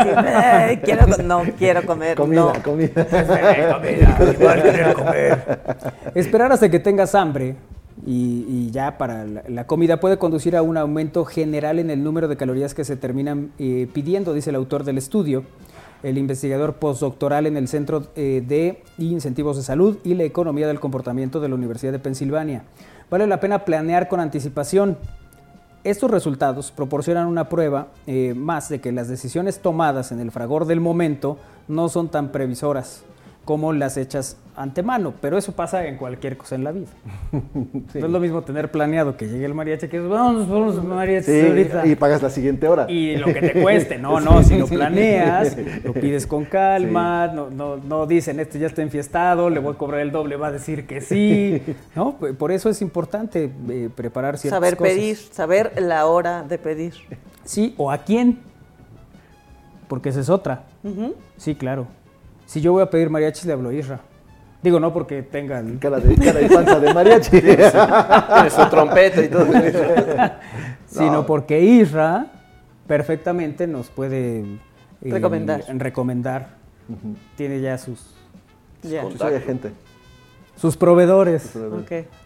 y quiero, no quiero comer. Comida, no. comida. comida, igual quiero comer. Esperar hasta que tengas hambre y, ya para la, comida puede conducir a un aumento general en el número de calorías que se terminan eh, pidiendo, dice el autor del estudio, el investigador postdoctoral en el Centro eh, de Incentivos de Salud y la Economía del Comportamiento de la Universidad de Pensilvania. Vale la pena planear con anticipación estos resultados proporcionan una prueba eh, más de que las decisiones tomadas en el fragor del momento no son tan previsoras como las hechas antemano, pero eso pasa en cualquier cosa en la vida. No es lo mismo tener planeado que llegue el mariachi que vamos, vamos mariachi ahorita. Y pagas la siguiente hora. Y lo que te cueste, no, no, si lo planeas, lo pides con calma, no, no, no dicen, este ya está enfiestado, le voy a cobrar el doble, va a decir que sí, ¿no? Por eso es importante eh, preparar ciertas saber pedir, saber la hora de pedir. Sí, o a quién, porque esa es otra. Sí, claro. Si yo voy a pedir mariachi, le hablo a Isra. Digo, no porque tenga cara, de, cara y panza de mariachi. Tiene su trompeta y todo. Sino porque Isra perfectamente nos puede eh, recomendar. recomendar. Tiene ya sus... Ya. Sus proveedores.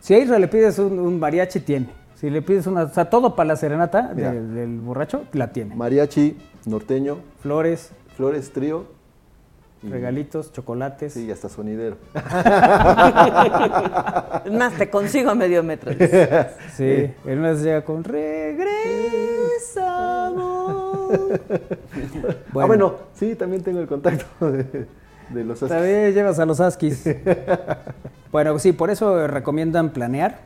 Si a Isra le pides un, mariachi, tiene. Si le pides una... O sea, todo para la serenata del borracho, la tiene. Mariachi, norteño. Flores. Flores, trío Regalitos, chocolates. Sí, hasta sonidero. más, te consigo a medio metro. Sí, él una llega con regresamos. bueno. Ah, bueno, sí, también tengo el contacto de, los askis. También llevas a los askis. bueno, sí, por eso recomiendan planear.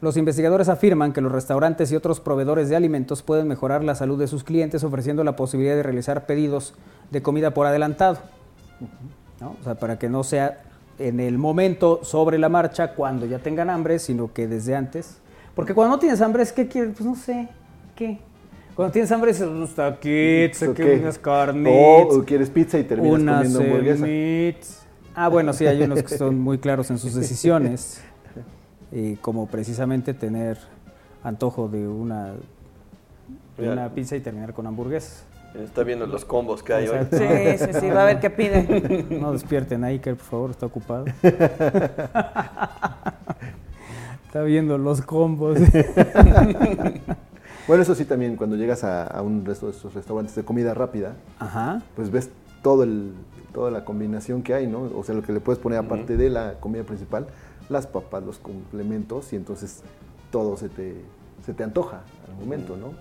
Los investigadores afirman que los restaurantes y otros proveedores de alimentos pueden mejorar la salud de sus clientes ofreciendo la posibilidad de realizar pedidos de comida por adelantado. O sea, para que no sea en el momento sobre la marcha cuando ya tengan hambre, sino que desde antes. Porque cuando no tienes hambre es que quieres, pues no sé, ¿qué? Cuando tienes hambre es unos taquitos, okay. unas carnes. O quieres pizza y terminas comiendo hamburguesa. Ah, bueno, sí, hay unos que son muy claros en sus decisiones. y como precisamente tener antojo de una, de una pizza y terminar con hamburguesas. Está viendo los combos que hay hoy. Sí, sí, sí, va a ver qué pide. No despierten ahí, que por favor, está ocupado. Está viendo los combos. Bueno, eso sí también, cuando llegas a, un resto de estos restaurantes de comida rápida, pues ves todo el, toda la combinación que hay, ¿no? O sea, lo que le puedes poner aparte de la comida principal, las papas, los complementos, y entonces todo se te, se te antoja al momento, ¿no?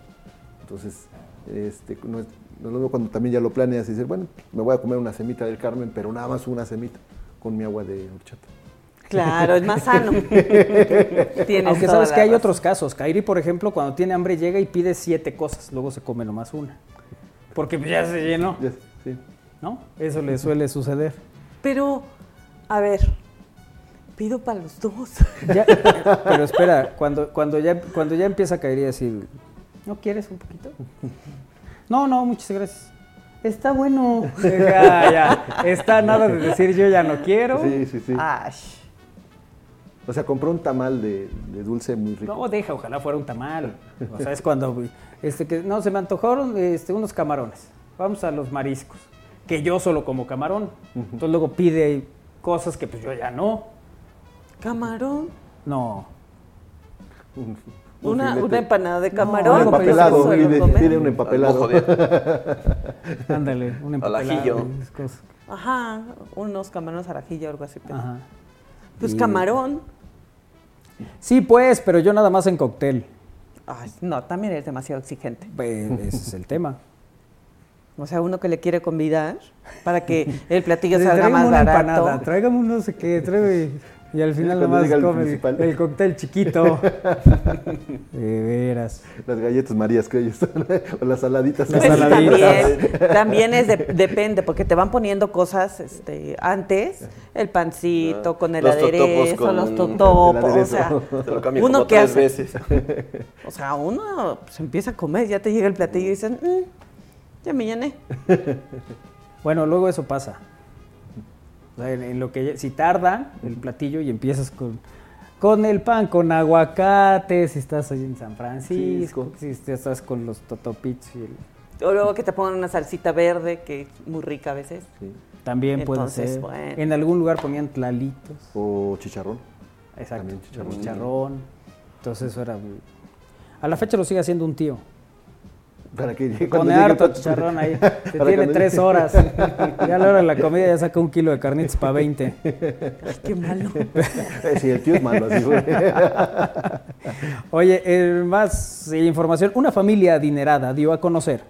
Entonces, este, no es, luego cuando también ya lo planeas y dices, bueno, me voy a comer una semita del Carmen, pero nada más una semita con mi agua de horchata. Claro, es más sano. Aunque sabes que hay otros casos. Kairi, por ejemplo, cuando tiene hambre llega y pide siete cosas, luego se come nomás una. Porque ya se llenó. sí. ¿No? Eso le suele suceder. Pero, a ver, pido para los dos. pero espera, cuando, cuando, ya, cuando ya empieza a caer y decir, ¿no quieres un poquito? No, no, muchas gracias. Está bueno. ya, ya. Está nada de decir yo ya no quiero. Sí, sí, sí. O sea, compró un tamal de, dulce muy rico. No, deja, ojalá fuera un tamal. O sea, es cuando, este, que, no, se me antojaron este, unos camarones. Vamos a los mariscos. Que yo solo como camarón. Entonces luego pide cosas que pues yo ya no. ¿Camarón? No. Una, una, empanada de camarón. un empapelado, pide, un empapelado. Ándale, un empapelado. Ajá, unos camarones al ajillo o algo así. Ajá. Pues camarón. Sí, pues, pero yo nada más en cóctel. Ay, no, también es demasiado exigente. Pues ese es el tema. O sea, uno que le quiere convidar para que el platillo salga más una barato. Empanada, tráigame un no sé qué, tráigame... Y al final nomás come el, el, cóctel chiquito. de veras. Las galletas marías que ellos o las saladitas. Las pues También, también es de, depende, porque te van poniendo cosas este, antes, el pancito, con el los aderezo, con los totopos, o sea, te lo uno como que tres hace, veces. O sea, uno se empieza a comer, ya te llega el platillo y dicen, mmm, ya me llené. bueno, luego eso pasa. O sea, en, en, lo que si tarda el platillo y empiezas con, con el pan, con aguacate, si estás ahí en San Francisco, sí, si estás con los totopitos y el... O luego que te pongan una salsita verde que es muy rica a veces. Sí. También Entonces, puede ser. Bueno. En algún lugar ponían tlalitos. O chicharrón. Exacto. También chicharrón. chicharrón. Entonces eso era muy... A la fecha lo sigue haciendo un tío. Para que Pone harto chicharrón ahí. Se tiene tres horas. ya a la hora de la comida ya saca un kilo de carnitas para 20. Ay, qué malo. sí, el tío es malo. Así Oye, eh, más información. Una familia adinerada dio a conocer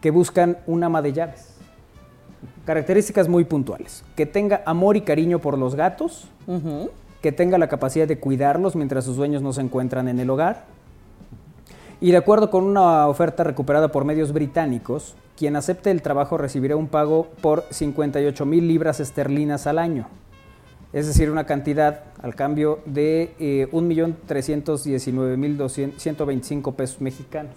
que buscan un ama de llaves. Características muy puntuales. Que tenga amor y cariño por los gatos. Uh -huh. Que tenga la capacidad de cuidarlos mientras sus dueños no se encuentran en el hogar y de acuerdo con una oferta recuperada por medios británicos, quien acepte el trabajo recibirá un pago por 58 mil libras esterlinas al año. Es decir, una cantidad al cambio de eh, 1.319.125 pesos mexicanos.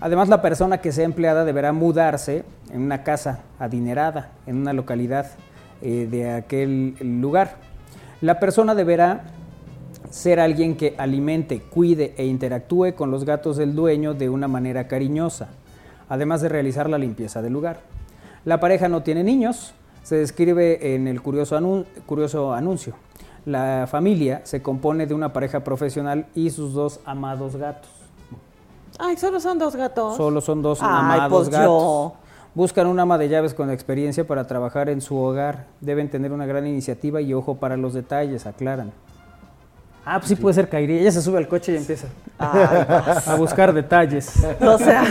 Además, la persona que sea empleada deberá mudarse en una casa adinerada, en una localidad eh, de aquel lugar. La persona deberá ser alguien que alimente, cuide e interactúe con los gatos del dueño de una manera cariñosa, además de realizar la limpieza del lugar. La pareja no tiene niños, se describe en el curioso, anun curioso anuncio. La familia se compone de una pareja profesional y sus dos amados gatos. Ay, solo son dos gatos. Solo son dos Ay, amados pues gatos. yo. Buscan un ama de llaves con experiencia para trabajar en su hogar. Deben tener una gran iniciativa y ojo para los detalles, aclaran. Ah, pues sí, puede ser Kairi. Ella se sube al coche y empieza Ay, a buscar detalles. o sea,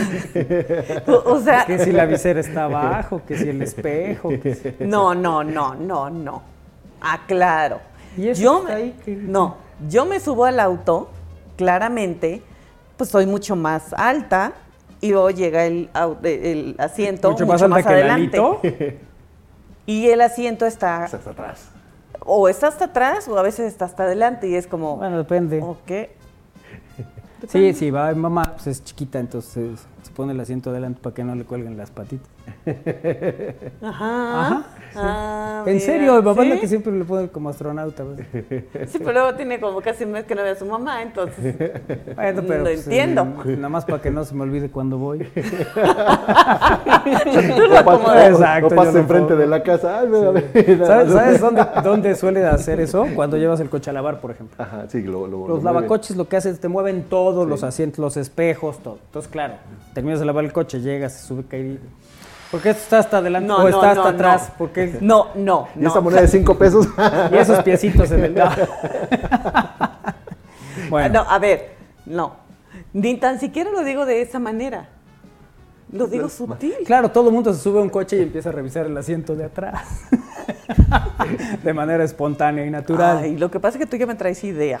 o sea, Que si la visera está abajo, que si el espejo. que si- no, no, no, no, no. Aclaro. ¿Y eso yo está me- no, yo me subo al auto, claramente, pues soy mucho más alta y luego llega el, el asiento Mucho mucho, más alta más, que adelante. Lalito. Y el asiento está Hasta atrás. O está hasta atrás o a veces está hasta adelante y es como, Bueno, depende. ok. Sí, sí, va mamá, pues es chiquita, entonces se pone el asiento adelante para que no le cuelguen las patitas. Ajá. Ajá, Ah, En mira, serio, mi mamá es que siempre le pone como astronauta. pues. Sí, pero luego tiene como casi un mes que no ve a su mamá, entonces. Bueno, pero Lo pues, entiendo. eh, nada más para que no se me olvide cuando voy. Exacto, o yo pasa enfrente de la casa. Ay. ¿Sabes, sabes dónde, dónde suele hacer eso? Cuando llevas el coche a lavar, por ejemplo. Ajá, sí, lo, lo, lo Los lavacoches lo que hacen es te mueven todos los asientos, los espejos, todo. Entonces, claro, terminas de lavar el coche, llegas, se sube Kairi. ¿Por qué esto está hasta adelante No, o no, está no, hasta no. atrás? ¿Por qué? No, no, Y no. esa moneda de 5 pesos. Y esos piecitos en el... bueno, No, a ver, no. Ni tan siquiera lo digo de esa manera. Lo digo sutil. claro, todo el mundo se sube a un coche y empieza a revisar el asiento de atrás. de manera espontánea y natural. Ay, lo que pasa es que tú ya me traes idea.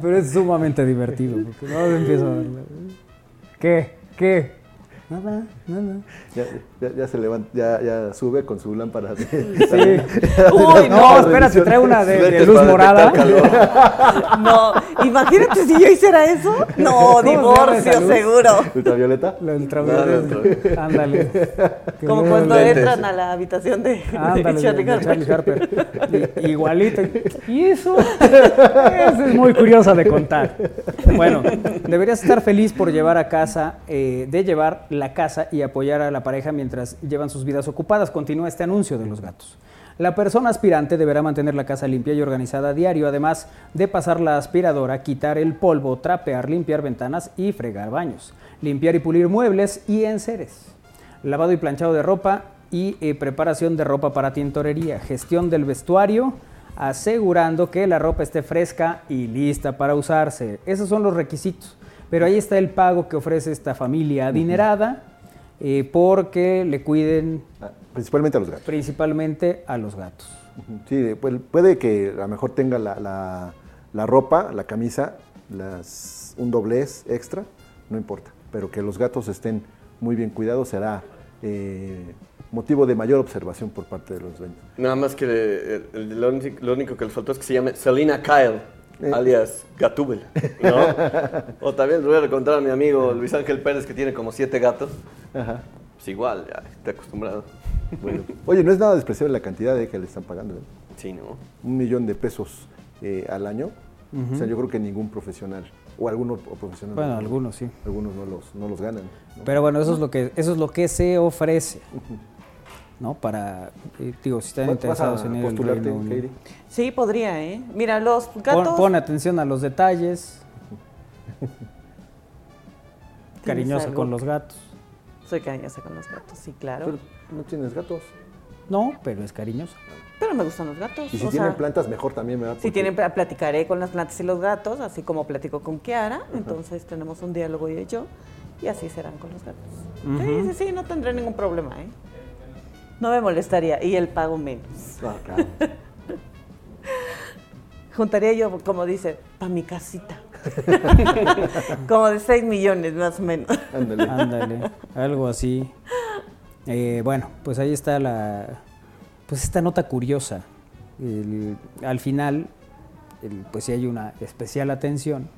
Pero es sumamente divertido. Porque luego empiezo a verlo. ¿Qué? ¿Qué? Nada, nada. ya, ya, ya se levanta, ya, ya sube con su lámpara. De, Sí. Uy, No, espérate, trae una de, de luz morada. No, imagínate si yo hiciera eso. No, ¿Cómo se divorcio luz? seguro. ultravioleta. Lo ultravioleta. Ándale. Como cuando lentes. entran a la habitación de, de Ándale, Charlie de Harper. Charlie Harper. Igualito. ¿Y eso? Eso es muy curiosa de contar. Bueno, deberías estar feliz por llevar a casa, eh, de llevar la casa y apoyar a la pareja mientras llevan sus vidas ocupadas. Continúa este anuncio de los gatos. La persona aspirante deberá mantener la casa limpia y organizada a diario, además de pasar la aspiradora, quitar el polvo, trapear, limpiar ventanas y fregar baños, limpiar y pulir muebles y enseres lavado y planchado de ropa y eh, preparación de ropa para tintorería, gestión del vestuario, asegurando que la ropa esté fresca y lista para usarse. Esos son los requisitos. Pero ahí está el pago que ofrece esta familia adinerada eh, porque le cuiden... Ah, principalmente a los gatos. Principalmente a los gatos. Sí, puede que a lo mejor tenga la, ropa, la camisa, las, un doblez extra, no importa. Pero que los gatos estén muy bien cuidados será eh, motivo de mayor observación por parte de los dueños. Nada más que lo, único que les faltó es que se llame Selina Kyle, eh. alias Gatúbel, ¿no? o también le voy a contar a mi amigo Luis Ángel Pérez que tiene como siete gatos. Ajá. Pues igual, ya está acostumbrado. Bueno. Oye, no es nada despreciable la cantidad de que le están pagando. ¿eh? Sí, ¿no? Un millón de pesos al año. O sea, yo creo que ningún profesional o algunos profesionales. Bueno, algunos sí. Algunos no los, no los ganan. Pero bueno, eso es lo que eso es lo que se ofrece. ¿no? Para, eh, digo, si están interesados en el Sí, podría, ¿eh? Mira, los gatos... Pon, atención a los detalles. Cariñosa con los gatos. Soy cariñosa con los gatos, sí, claro. ¿No tienes gatos? No, pero es cariñosa. Pero me gustan los gatos. Y si tienen plantas, mejor también me va Si tienen, platicaré con las plantas y los gatos, así como platico con Kiara. Entonces tenemos un diálogo y yo. Y así serán con los gatos. Sí, sí, sí, no tendré ningún problema, ¿eh? No me molestaría. Y el pago menos. Ah, claro. Juntaría yo, como dice, para mi casita. como de 6 millones más o menos. Ándale. Ándale, algo así. Eh, bueno, pues ahí está la, pues esta nota curiosa. al final, pues sí hay una especial atención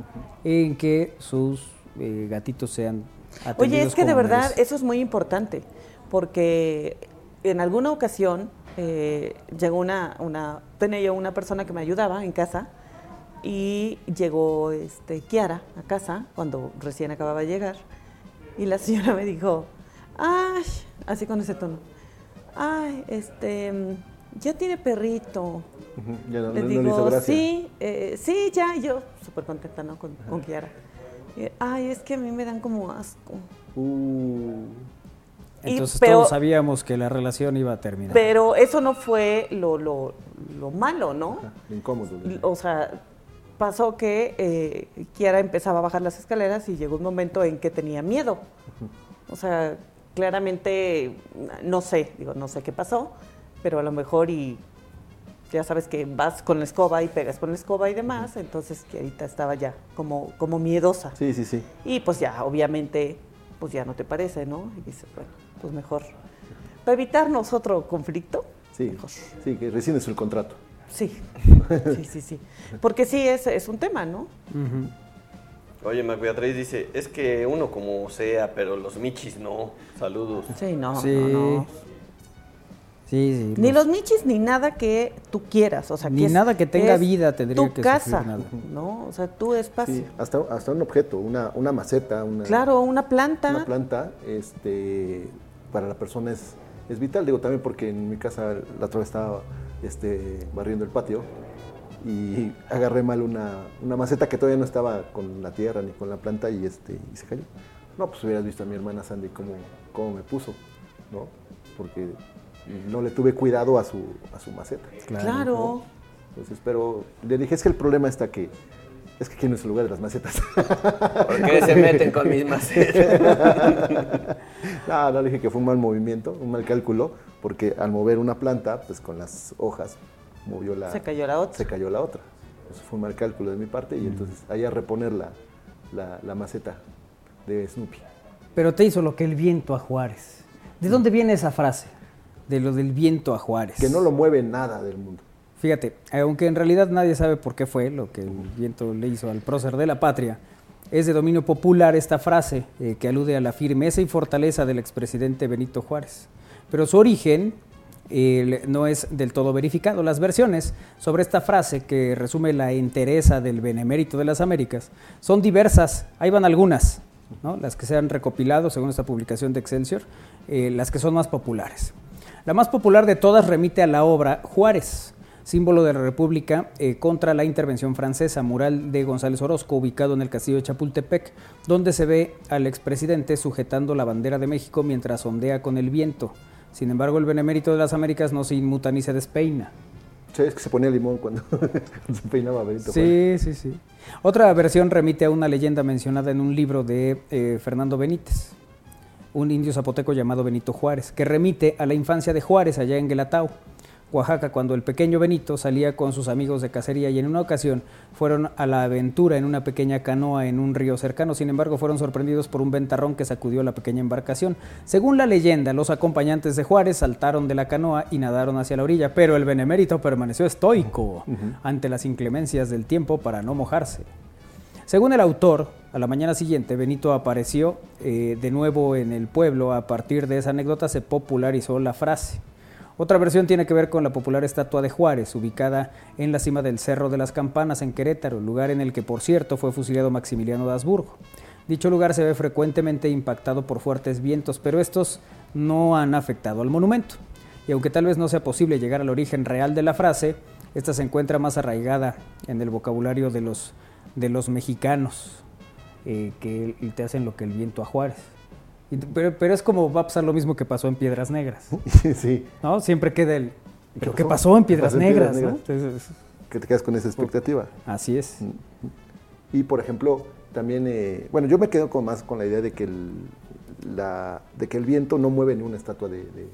en que sus eh, gatitos sean atendidos Oye, es que de verdad eso es muy importante, porque en alguna ocasión eh, llegó una, una, tenía yo una persona que me ayudaba en casa y llegó este, Kiara a casa cuando recién acababa de llegar y la señora me dijo, ay, así con ese tono, ay, este, ya tiene perrito. Le digo, sí, eh, sí, ya, yo súper contenta, ¿no? Con, con Kiara. ay, es que a mí me dan como asco. Uh. Entonces todos sabíamos que la relación iba a terminar. Pero eso no fue lo, lo, lo malo, ¿no? incómodo. O sea, pasó que eh, Kiara empezaba a bajar las escaleras y llegó un momento en que tenía miedo. O sea, claramente, no sé, digo, no sé qué pasó, pero a lo mejor y ya sabes que vas con la escoba y pegas con la escoba y demás, entonces que ahorita estaba ya como, como miedosa. Sí, sí, sí. Y pues ya, obviamente, pues ya no te parece, ¿no? Y dices, bueno, pues mejor. Para evitarnos otro conflicto. Sí, sí, que rescindes el contrato. Sí, sí, sí, sí. Porque sí, es, es un tema, ¿no? Oye, Mac Beatriz dice, es que uno como sea, pero los michis no. Saludos. Sí, no, sí. no, Sí, sí, ni los michis ni nada que tú quieras, o sea, ni nada que tenga vida tendría tu que casa, nada. ¿no? O sea, tu espacio. Sí, hasta, hasta un objeto, una, una maceta, una Claro, una planta. Una planta, este, para la persona es, es vital, digo también porque en mi casa la otra vez estaba este, barriendo el patio y agarré mal una, una, maceta que todavía no estaba con la tierra ni con la planta y, este, y se cayó. No, pues hubieras visto a mi hermana Sandy cómo, cómo me puso, ¿no? Porque no le tuve cuidado a su, a su maceta. Claro. Entonces, pero le dije, es que el problema está que es que aquí no es el lugar de las macetas. ¿Por qué se meten con mis macetas? no, no, le dije que fue un mal movimiento, un mal cálculo, porque al mover una planta, pues con las hojas movió la... Se cayó la otra. Se cayó la otra. Eso fue un mal cálculo de mi parte y entonces ahí a reponer la, la, maceta de Snoopy. Pero te hizo lo que el viento a Juárez. ¿De dónde viene esa frase? De lo del viento a Juárez. Que no lo mueve nada del mundo. Fíjate, aunque en realidad nadie sabe por qué fue lo que el viento le hizo al prócer de la patria, es de dominio popular esta frase eh, que alude a la firmeza y fortaleza del expresidente Benito Juárez. Pero su origen no es del todo verificado. Las versiones sobre esta frase que resume la entereza del benemérito de las Américas son diversas, ahí van algunas, las que se han recopilado según esta publicación de Excelsior, eh, las que son más populares. La más popular de todas remite a la obra Juárez, símbolo de la República eh, contra la intervención francesa, mural de González Orozco, ubicado en el castillo de Chapultepec, donde se ve al expresidente sujetando la bandera de México mientras ondea con el viento. Sin embargo, el benemérito de las Américas no se inmuta ni se despeina. ¿Sabes que se ponía limón cuando, se peinaba Benito Sí, sí, sí. Otra versión remite a una leyenda mencionada en un libro de eh, Fernando Benítez, un indio zapoteco llamado Benito Juárez, que remite a la infancia de Juárez allá en Guelatao. Oaxaca cuando el pequeño Benito salía con sus amigos de cacería y en una ocasión fueron a la aventura en una pequeña canoa en un río cercano. Sin embargo, fueron sorprendidos por un ventarrón que sacudió la pequeña embarcación. Según la leyenda, los acompañantes de Juárez saltaron de la canoa y nadaron hacia la orilla, pero el benemérito permaneció estoico ante las inclemencias del tiempo para no mojarse. Según el autor, a la mañana siguiente Benito apareció eh, de nuevo en el pueblo. A partir de esa anécdota se popularizó la frase. Otra versión tiene que ver con la popular estatua de Juárez, ubicada en la cima del Cerro de las Campanas en Querétaro, lugar en el que por cierto fue fusilado Maximiliano de Habsburgo. Dicho lugar se ve frecuentemente impactado por fuertes vientos, pero estos no han afectado al monumento. Y aunque tal vez no sea posible llegar al origen real de la frase, esta se encuentra más arraigada en el vocabulario de los, de los mexicanos, eh, que te hacen lo que el viento a Juárez. Pero, es como va a pasar lo mismo que pasó en Piedras Negras. sí. ¿No? Siempre queda el. ¿Pero qué pasó en Piedras Negras? que te quedas con esa expectativa. Así es. Y por ejemplo, también, eh, bueno, yo me quedo con más con la idea de que el, la, de que el viento no mueve ni una estatua de, de,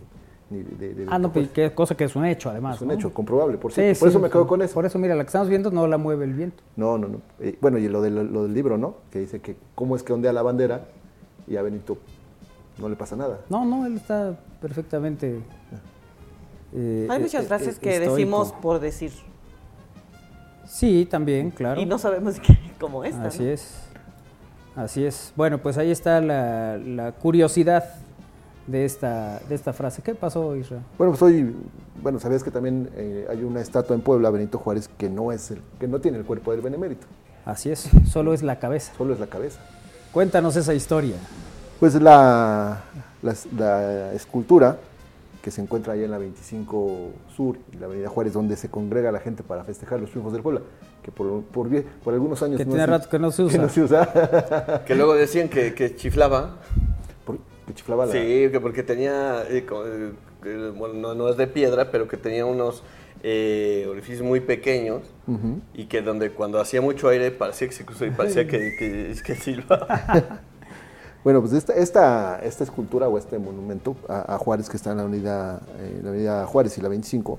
ah, no, pues, que cosa que es un hecho, además. Es un hecho, comprobable, por, sí, por eso me quedo con eso. Por eso, mira, la que estamos viendo no la mueve el viento. No, no, no. Eh, bueno, y lo, lo, del libro, ¿no? Que dice que cómo es que ondea la bandera y a Benito no le pasa nada. No, no, él está perfectamente. Eh, Hay muchas eh, frases que decimos por decir. Sí, también, claro. Y no sabemos cómo es. Así es. Así es. Bueno, pues ahí está la, curiosidad de esta, de esta frase. ¿Qué pasó, Israel? Bueno, pues hoy, bueno, sabías que también eh, hay una estatua en Puebla, Benito Juárez, que no es el, que no tiene el cuerpo del benemérito. Así es, solo es la cabeza. Solo es la cabeza. Cuéntanos esa historia. Pues la, la, escultura que se encuentra ahí en la 25 Sur y la Avenida Juárez, donde se congrega la gente para festejar los triunfos del pueblo, que por, por, por algunos años... Que tiene rato que no se usa. Que, usa. que luego decían que, que chiflaba. Que chiflaba la... Sí, que porque tenía, eh, eh, bueno, no, no, es de piedra, pero que tenía unos eh, orificios muy pequeños y que donde cuando hacía mucho aire parecía que se cruzó y parecía que, que, que silbaba. Bueno, pues esta, esta, esta escultura o este monumento a, Juárez que está en la avenida, eh, la avenida Juárez y la 25,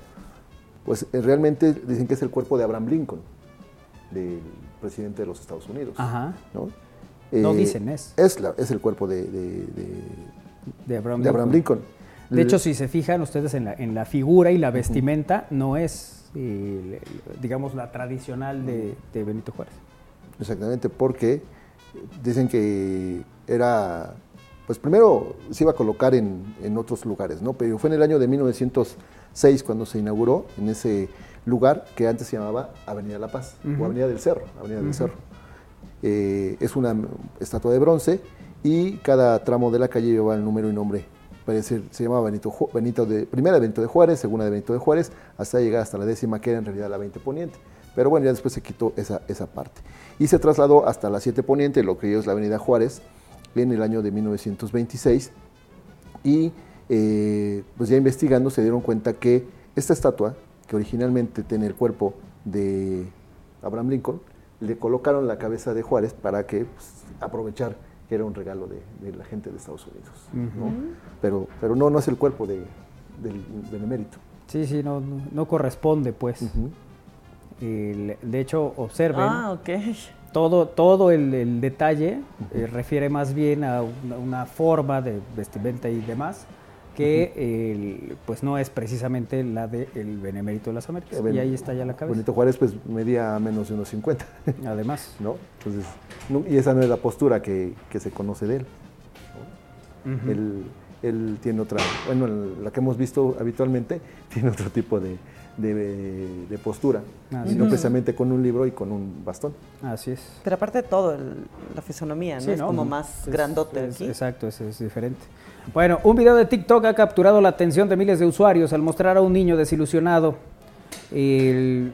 pues eh, realmente dicen que es el cuerpo de Abraham Lincoln, del presidente de los Estados Unidos. Ajá. ¿no? No eh, dicen es. Es, la, es el cuerpo de, de, Abraham, Lincoln. De hecho, si se fijan ustedes en la, en la figura y la vestimenta, no es, digamos, la tradicional de, de Benito Juárez. Exactamente, porque dicen que era, pues primero se iba a colocar en, en, otros lugares, ¿no? Pero fue en el año de 1906 cuando se inauguró en ese lugar que antes se llamaba Avenida La Paz o Avenida del Cerro, Avenida del Cerro. Eh, es una estatua de bronce y cada tramo de la calle lleva el número y nombre. Parece, se llamaba Benito, Benito de, primera de Benito de Juárez, segunda de Benito de Juárez, hasta llegar hasta la décima, que era en realidad la 20 Poniente. Pero bueno, ya después se quitó esa, esa parte. Y se trasladó hasta la 7 Poniente, lo que es la Avenida Juárez, en el año de 1926 y eh, pues ya investigando se dieron cuenta que esta estatua, que originalmente tenía el cuerpo de Abraham Lincoln, le colocaron la cabeza de Juárez para que pues, aprovechar que era un regalo de, la gente de Estados Unidos. Pero, pero no, no es el cuerpo de, del benemérito. Sí, sí, no, no, corresponde pues. de hecho, observen. Ah, ok todo, todo el, detalle eh, refiere más bien a una, forma de vestimenta y demás que pues no es precisamente la del Benemérito de las Américas. y ahí está ya la cabeza. Benito Juárez pues medía menos de unos 50. Además. ¿No? Entonces, y esa no es la postura que, se conoce de él. él. él. tiene otra, bueno, la que hemos visto habitualmente, tiene otro tipo de, de, postura, sino precisamente con un libro y con un bastón. Así es. Pero aparte de todo, la fisonomía, ¿no? es como más grandote Exacto, es, es diferente. Bueno, un video de TikTok ha capturado la atención de miles de usuarios al mostrar a un niño desilusionado,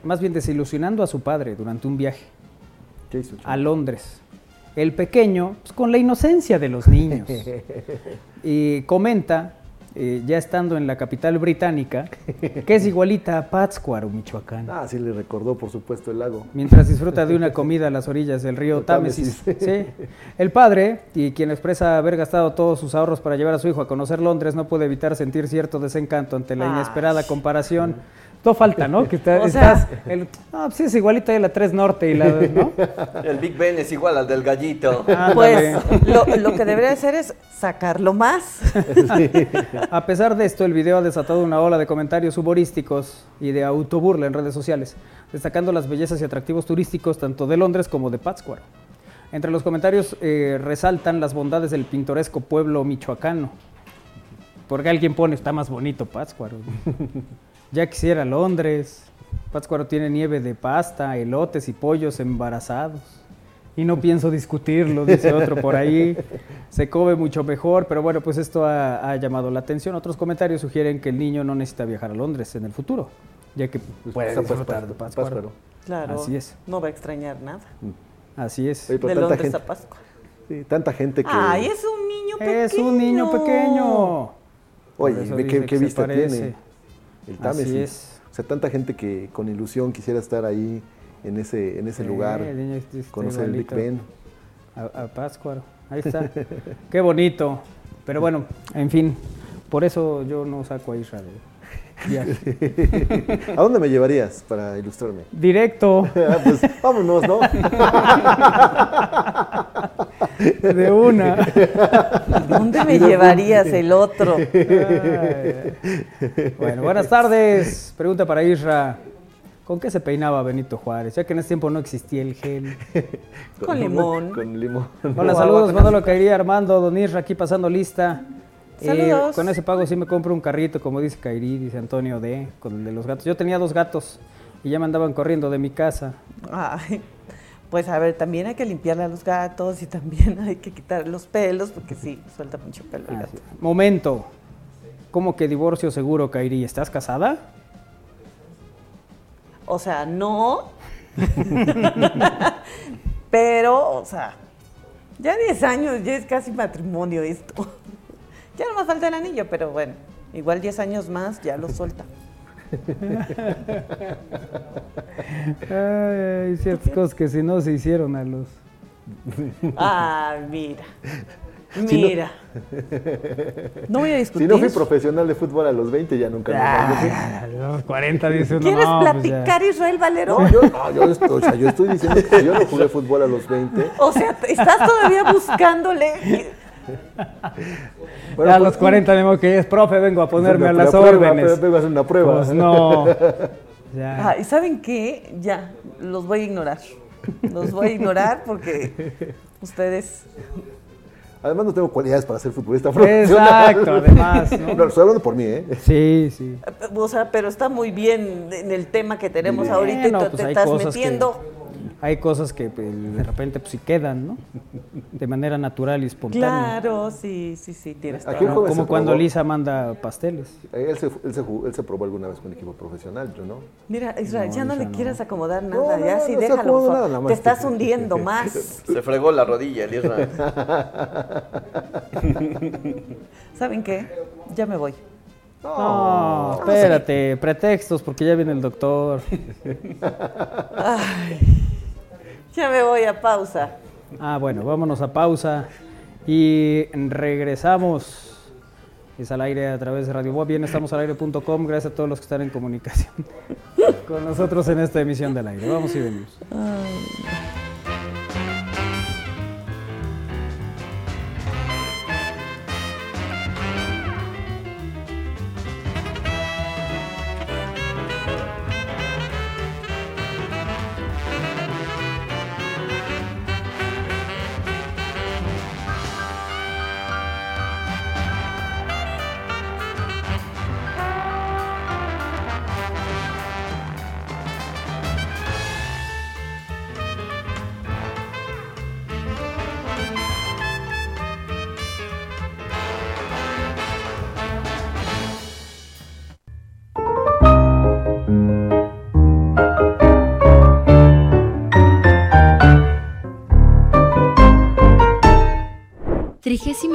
más bien desilusionando a su padre durante un viaje a Londres. El pequeño, pues, con la inocencia de los niños, y comenta eh, ya estando en la capital británica, que es igualita a Pátzcuaro, Michoacán. Ah, sí le recordó, por supuesto, el lago. Mientras disfruta de una comida a las orillas del río Támesis. Sí. El padre, y quien expresa haber gastado todos sus ahorros para llevar a su hijo a conocer Londres, no puede evitar sentir cierto desencanto ante la inesperada comparación todo falta, ¿no? Que o estás. El, no, pues es igualito a la 3 Norte y la. ¿no? El Big Ben es igual al del gallito. pues lo, lo, que debería hacer es sacarlo más. A pesar de esto, el video ha desatado una ola de comentarios humorísticos y de autoburla en redes sociales, destacando las bellezas y atractivos turísticos tanto de Londres como de Pátzcuaro. Entre los comentarios eh, resaltan las bondades del pintoresco pueblo michoacano. Porque alguien pone, está más bonito Pátzcuaro. Ya quisiera Londres. Pátzcuaro tiene nieve de pasta, elotes y pollos embarazados. Y no pienso discutirlo, dice otro por ahí. Se come mucho mejor, pero bueno, pues esto ha, llamado la atención. Otros comentarios sugieren que el niño no necesita viajar a Londres en el futuro, ya que pues puede disfrutar de Pátzcuaro. Claro, Así es. no va a extrañar nada. Mm. Así es. de Londres gente, a Pátzcuaro. Sí, tanta gente que... ¡Ay, es un niño pequeño! Es un niño pequeño. Oye, ¿qué, qué vista tiene? El Támesis. Así es. O sea, tanta gente que con ilusión quisiera estar ahí en ese, en ese lugar, este conocer el Big Ben. A, a Páscuaro, ahí está. Qué bonito. Pero bueno, en fin, por eso yo no saco a Israel. ¿A dónde me llevarías para ilustrarme? Directo. Ah, pues vámonos, ¿no? De una. ¿Dónde me llevarías el otro? Bueno, buenas tardes. Pregunta para Isra. ¿Con qué se peinaba Benito Juárez? Ya que en ese tiempo no existía el gel. con, limón. Con limón. Hola, saludos. lo caería Armando, Don Isra, aquí pasando lista. Eh, con ese pago sí me compro un carrito, como dice Kairi, dice Antonio D, con el de los gatos. Yo tenía dos gatos y ya me andaban corriendo de mi casa. Ay, pues a ver, también hay que limpiarle a los gatos y también hay que quitar los pelos, porque sí, suelta mucho pelo el gato. Momento. ¿Cómo que divorcio seguro, Kairi? ¿Estás casada? O sea, no. Pero, o sea, ya 10 años, ya es casi matrimonio esto. Ya no me falta el anillo, pero bueno, igual 10 años más ya lo suelta. hay ciertas cosas que si no se hicieron a los... Ah, mira. Mira. no, voy a discutir. Si no fui profesional de fútbol a los 20, ya nunca ah, A los 40 dice uno, ¿Quieres pues platicar, Israel Valero? No, yo, no, yo, estoy, o sea, yo estoy diciendo que yo no jugué fútbol a los 20. O sea, estás todavía buscándole Bueno, a los 40 tenemos que es profe, vengo a ponerme a las órdenes. Vengo a hacer una prueba. Pues no. ¿Y saben qué? Ya, los voy a ignorar. Los voy a ignorar porque ustedes Además no tengo cualidades para ser futbolista profesional. Exacto, además. ¿no? estoy hablando por mí, ¿eh? Sí, sí. O sea, pero está muy bien en el tema que tenemos ahorita y tú te pues estás metiendo hay cosas que pues, de repente pues sí quedan, ¿no? De manera natural y espontánea. Claro, sí, sí, sí, tienes Como, como cuando Lisa manda pasteles. Él se, él, se, él se, probó alguna vez con equipo profesional, yo no. Mira, Israel, ya no le quieras acomodar nada, ya sí, déjalo. te estás hundiendo más. Se fregó la rodilla el Israel. ¿Saben qué? Ya me voy. No, espérate, pretextos porque ya viene el doctor. Ay. Ya me voy a pausa. Ah, bueno, vámonos a pausa y regresamos. Es al aire a través de Radio Boa. Bien, estamos al aire.com. Gracias a todos los que están en comunicación con nosotros en esta emisión del aire. Vamos y venimos.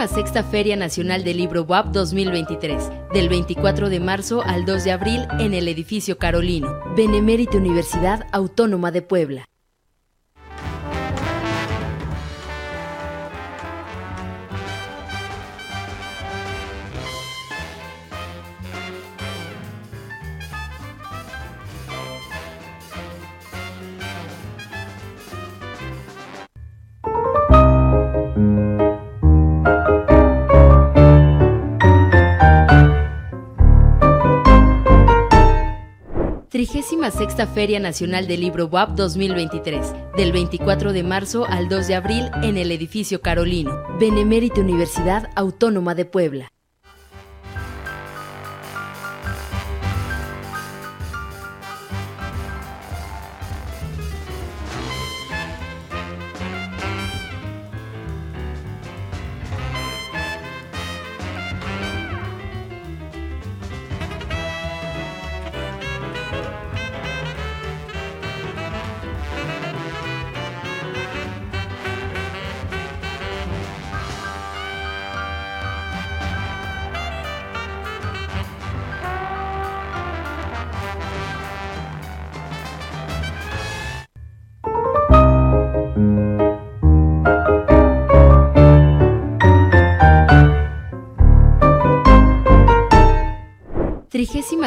36 Feria Nacional del Libro WAP 2023, del 24 de marzo al 2 de abril en el edificio Carolino, Benemérita Universidad Autónoma de Puebla. Sexta Feria Nacional del Libro WAP 2023, del 24 de marzo al 2 de abril en el edificio Carolino, Benemérita Universidad Autónoma de Puebla.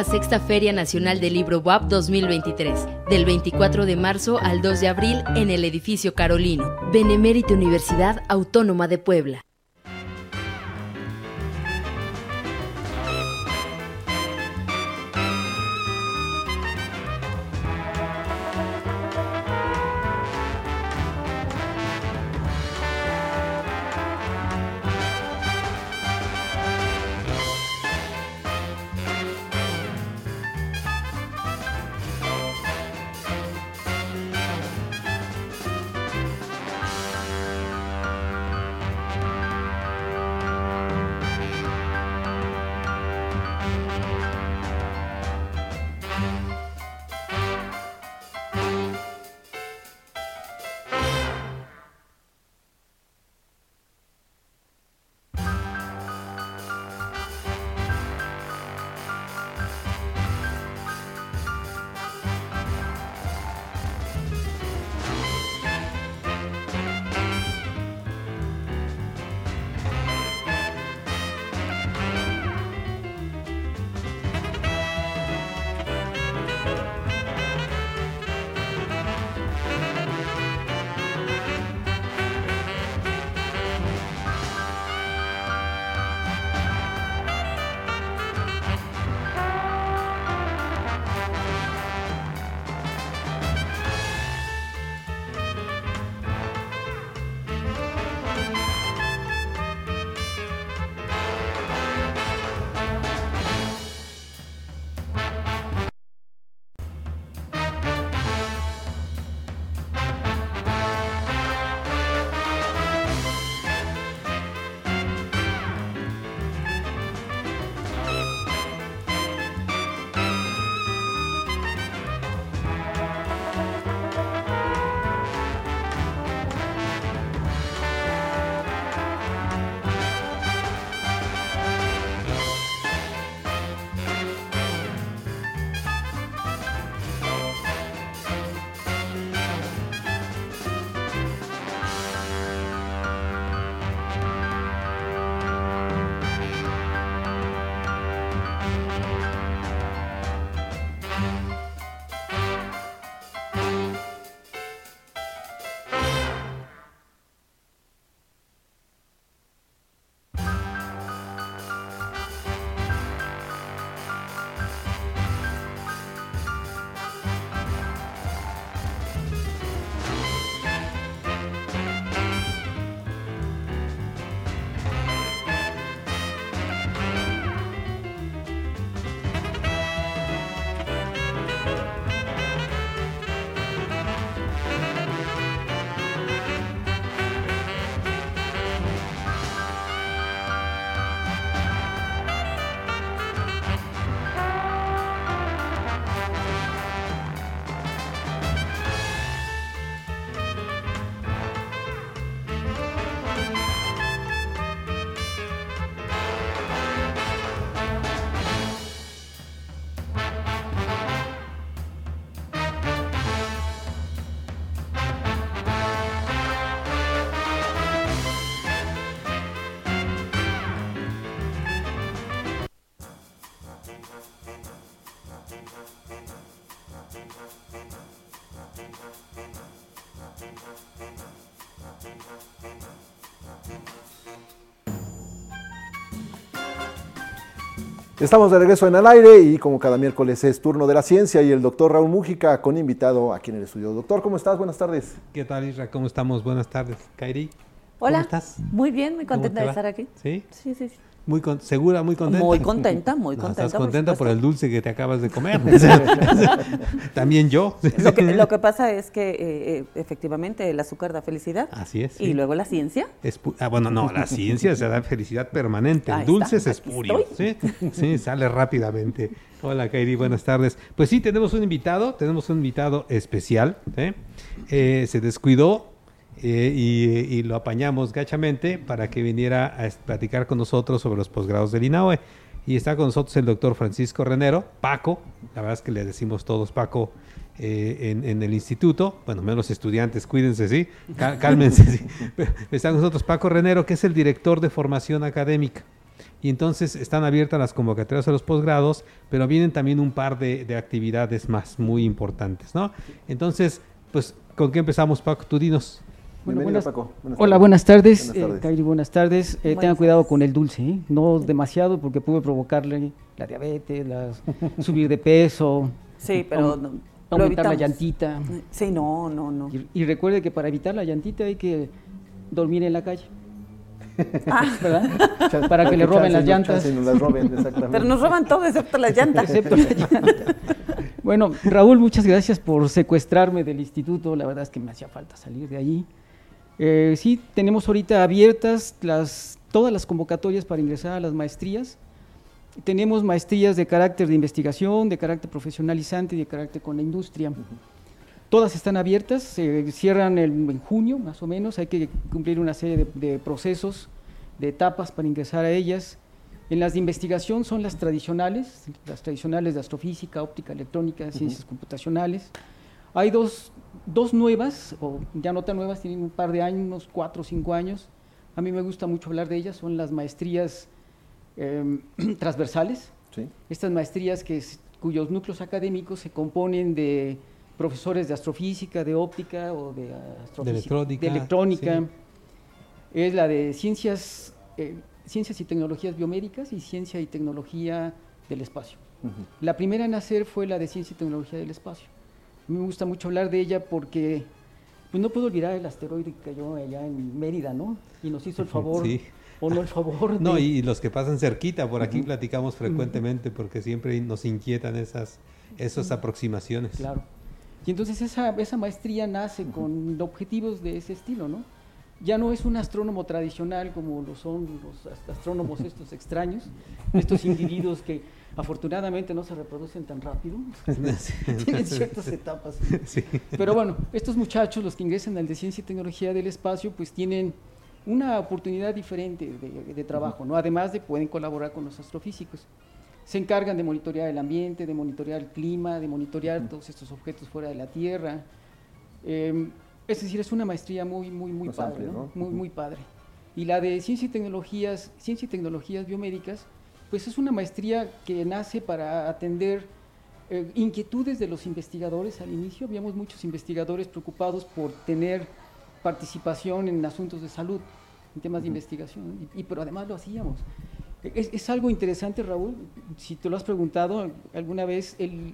Sexta Feria Nacional del Libro WAP 2023, del 24 de marzo al 2 de abril en el edificio Carolino, Benemérita Universidad Autónoma de Puebla. Estamos de regreso en al aire y como cada miércoles es turno de la ciencia y el doctor Raúl Mújica con invitado aquí en el estudio. Doctor, ¿cómo estás? Buenas tardes. ¿Qué tal, Isra? ¿Cómo estamos? Buenas tardes. Kairi. Hola. ¿Cómo estás? Muy bien, muy contenta de estar aquí. ¿Sí? Sí, sí, sí. Muy segura, muy contenta. Muy contenta, muy contenta. estás contenta por, el dulce que te acabas de comer. También yo. Lo que, pasa es que eh, eh, efectivamente el azúcar da felicidad. Así es. Y luego la ciencia. ah, bueno, no, la ciencia se da felicidad permanente. El dulce es espurio. ¿sí? sí, sale rápidamente. Hola, Kairi, buenas tardes. Pues sí, tenemos un invitado, tenemos un invitado especial. Eh, se descuidó eh, y, lo apañamos gachamente para que viniera a platicar con nosotros sobre los posgrados del INAOE. Y está con nosotros el doctor Francisco Renero, Paco, la verdad es que le decimos todos Paco eh, en, el instituto, bueno, menos estudiantes, cuídense, ¿sí? cálmense, ¿sí? Está con nosotros Paco Renero, que es el director de formación académica. Y entonces están abiertas las convocatorias a los posgrados, pero vienen también un par de, de actividades más muy importantes, ¿no? Entonces, pues, ¿con qué empezamos, Paco? Tú dinos. Bueno, buenas, hola, buenas tardes. Buenas tardes. Eh, buenas tardes. Eh, tengan cuidado con el dulce, ¿eh? no demasiado porque puede provocarle la diabetes, subir de peso. Sí, pero aumentar la llantita. Sí, no, no, no. Y, recuerde que para evitar la llantita hay que dormir en la calle. Ah. ¿verdad? Para que le roben las llantas. Pero nos roban todo excepto las llantas. Excepto las llantas. Bueno, Raúl, muchas gracias por secuestrarme del instituto. La verdad es que me hacía falta salir de allí. Eh, sí, tenemos ahorita abiertas las, todas las convocatorias para ingresar a las maestrías. Tenemos maestrías de carácter de investigación, de carácter profesionalizante y de carácter con la industria. Todas están abiertas, se cierran en junio más o menos, hay que cumplir una serie de, procesos, de etapas para ingresar a ellas. En las de investigación son las tradicionales, las tradicionales de astrofísica, óptica, electrónica, ciencias computacionales. Hay dos dos nuevas, o ya no tan nuevas, tienen un par de años, unos cuatro o cinco años. A mí me gusta mucho hablar de ellas, son las maestrías em, transversales. Estas maestrías que, cuyos núcleos académicos se componen de profesores de astrofísica, de óptica o de, electrónica. De electrónica. Es la de ciencias, eh, ciencias y tecnologías biomédicas y ciencia y tecnología del espacio. La primera en hacer fue la de ciencia y tecnología del espacio me gusta mucho hablar de ella porque pues no puedo olvidar el asteroide que cayó allá en Mérida, ¿no? Y nos hizo el favor, o no el favor. No, y los que pasan cerquita, por aquí platicamos frecuentemente porque siempre nos inquietan esas, esas aproximaciones. Claro. Y entonces esa, esa maestría nace con objetivos de ese estilo, ¿no? Ya no es un astrónomo tradicional como lo son los astrónomos estos extraños, estos individuos que Afortunadamente no se reproducen tan rápido, tienen ciertas etapas. Pero bueno, estos muchachos, los que ingresan al de Ciencia y Tecnología del Espacio, pues tienen una oportunidad diferente de, trabajo, ¿no? Además de pueden colaborar con los astrofísicos. Se encargan de monitorear el ambiente, de monitorear el clima, de monitorear todos estos objetos fuera de la Tierra. Em, es decir, es una maestría muy, muy, muy padre, Muy, muy padre. Y la de Ciencia y Tecnologías, Ciencia y Tecnologías Biomédicas, pues es una maestría que nace para atender eh, inquietudes de los investigadores al inicio. Habíamos muchos investigadores preocupados por tener participación en asuntos de salud, en temas de investigación, y, pero además lo hacíamos. Es, algo interesante, Raúl, si te lo has preguntado alguna vez, el,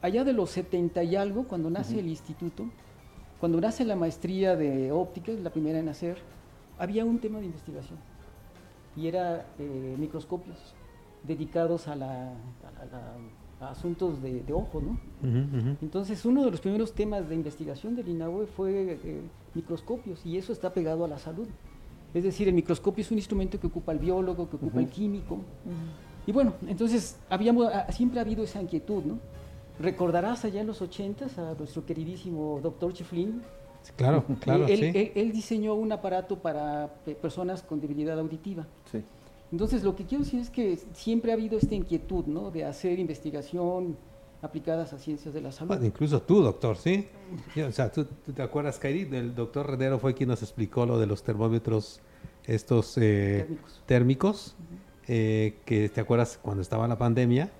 allá de los 70 y algo, cuando nace el instituto, cuando nace la maestría de óptica, la primera en hacer, había un tema de investigación y era eh, microscopios dedicados a, la, asuntos de, ojo, ¿no? Entonces, uno de los primeros temas de investigación del INAUE fue eh, microscopios y eso está pegado a la salud. Es decir, el microscopio es un instrumento que ocupa el biólogo, que ocupa el químico. Y bueno, entonces habíamos, ah, siempre ha habido esa inquietud, ¿no? Recordarás allá en los 80 a nuestro queridísimo doctor Chiflin, Claro, claro. Él, diseñó un aparato para personas con debilidad auditiva. Sí. Entonces, lo que quiero decir es que siempre ha habido esta inquietud, ¿no? De hacer investigación aplicadas a ciencias de la salud. incluso tú, doctor, ¿sí? o sea, ¿tú, te acuerdas, Kairi? El doctor Redero fue quien nos explicó lo de los termómetros estos eh, térmicos. eh, que te acuerdas cuando estaba la pandemia,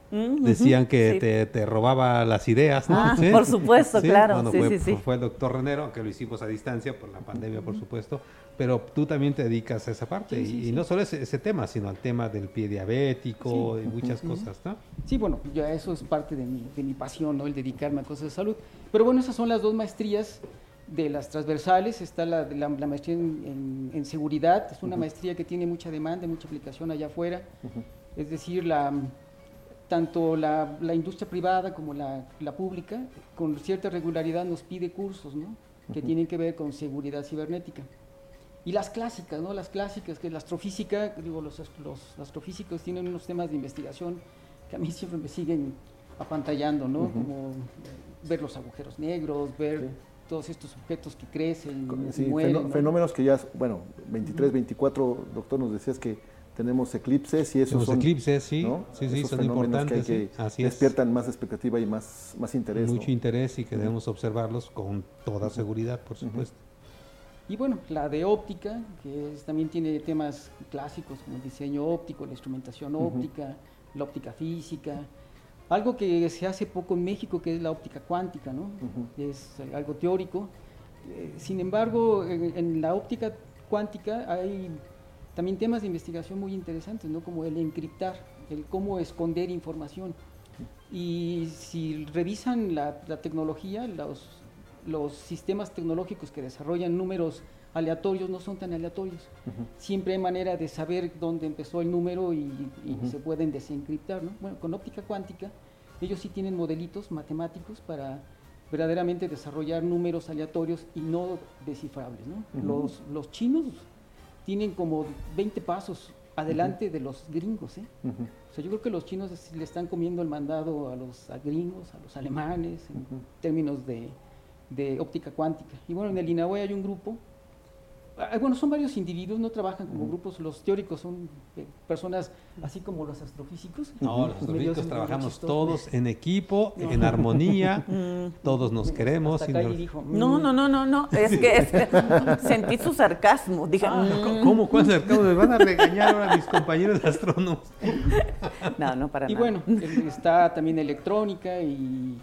decían que te, robaba las ideas, ¿no? Ah, por supuesto, claro. Cuando fue, fue, el doctor Renero, que lo hicimos a distancia por la pandemia, por supuesto, pero tú también te dedicas a esa parte, y, no solo ese, ese, tema, sino al tema del pie diabético y muchas cosas, ¿no? Sí, bueno, ya eso es parte de mi, de mi pasión, ¿no? El dedicarme a cosas de salud. Pero bueno, esas son las dos maestrías de las transversales está la, la, maestría en, seguridad, es una maestría que tiene mucha demanda, mucha aplicación allá afuera, es decir, la, tanto la, industria privada como la, pública con cierta regularidad nos pide cursos ¿no? que tienen que ver con seguridad cibernética. Y las clásicas, ¿no? las clásicas, que la astrofísica, digo, los, los astrofísicos tienen unos temas de investigación que a mí siempre me siguen apantallando, ¿no? como ver los agujeros negros, ver todos estos objetos que crecen, sí, mueren, fenómenos que ya, bueno, 23, 24, doctor, nos decías que tenemos eclipses y esos son eclipses, sí, sí, sí, son importantes, que, despiertan más expectativa y más, más interés. Mucho interés y que debemos observarlos con toda seguridad, por supuesto. Y bueno, la de óptica, que también tiene temas clásicos como el diseño óptico, la instrumentación óptica, la óptica física, algo que se hace poco en México, que es la óptica cuántica, ¿no? Es algo teórico. Eh, sin embargo, en, la óptica cuántica hay también temas de investigación muy interesantes, ¿no? Como el encriptar, el cómo esconder información. Y si revisan la, tecnología, los, los sistemas tecnológicos que desarrollan números aleatorios no son tan aleatorios. Siempre hay manera de saber dónde empezó el número y, se pueden desencriptar. ¿no? Bueno, con óptica cuántica, ellos sí tienen modelitos matemáticos para verdaderamente desarrollar números aleatorios y no descifrables. ¿no? los, los, chinos tienen como 20 pasos adelante de los gringos. ¿eh? O sea, yo creo que los chinos le están comiendo el mandado a los gringos, a los alemanes, en términos de, de óptica cuántica. Y bueno, en el INAUE hay un grupo bueno, son varios individuos, no trabajan como grupos. Los teóricos son eh, personas así como los astrofísicos. No, los astrofísicos trabajamos todos en equipo, en armonía, todos nos queremos. no, no, no, no, no, es que sentí su sarcasmo. Dije, ah, mm". ¿cómo? ¿Cuál sarcasmo? Me van a regañar ahora mis compañeros astrónomos. no, no, para y nada. Y bueno, está también electrónica y,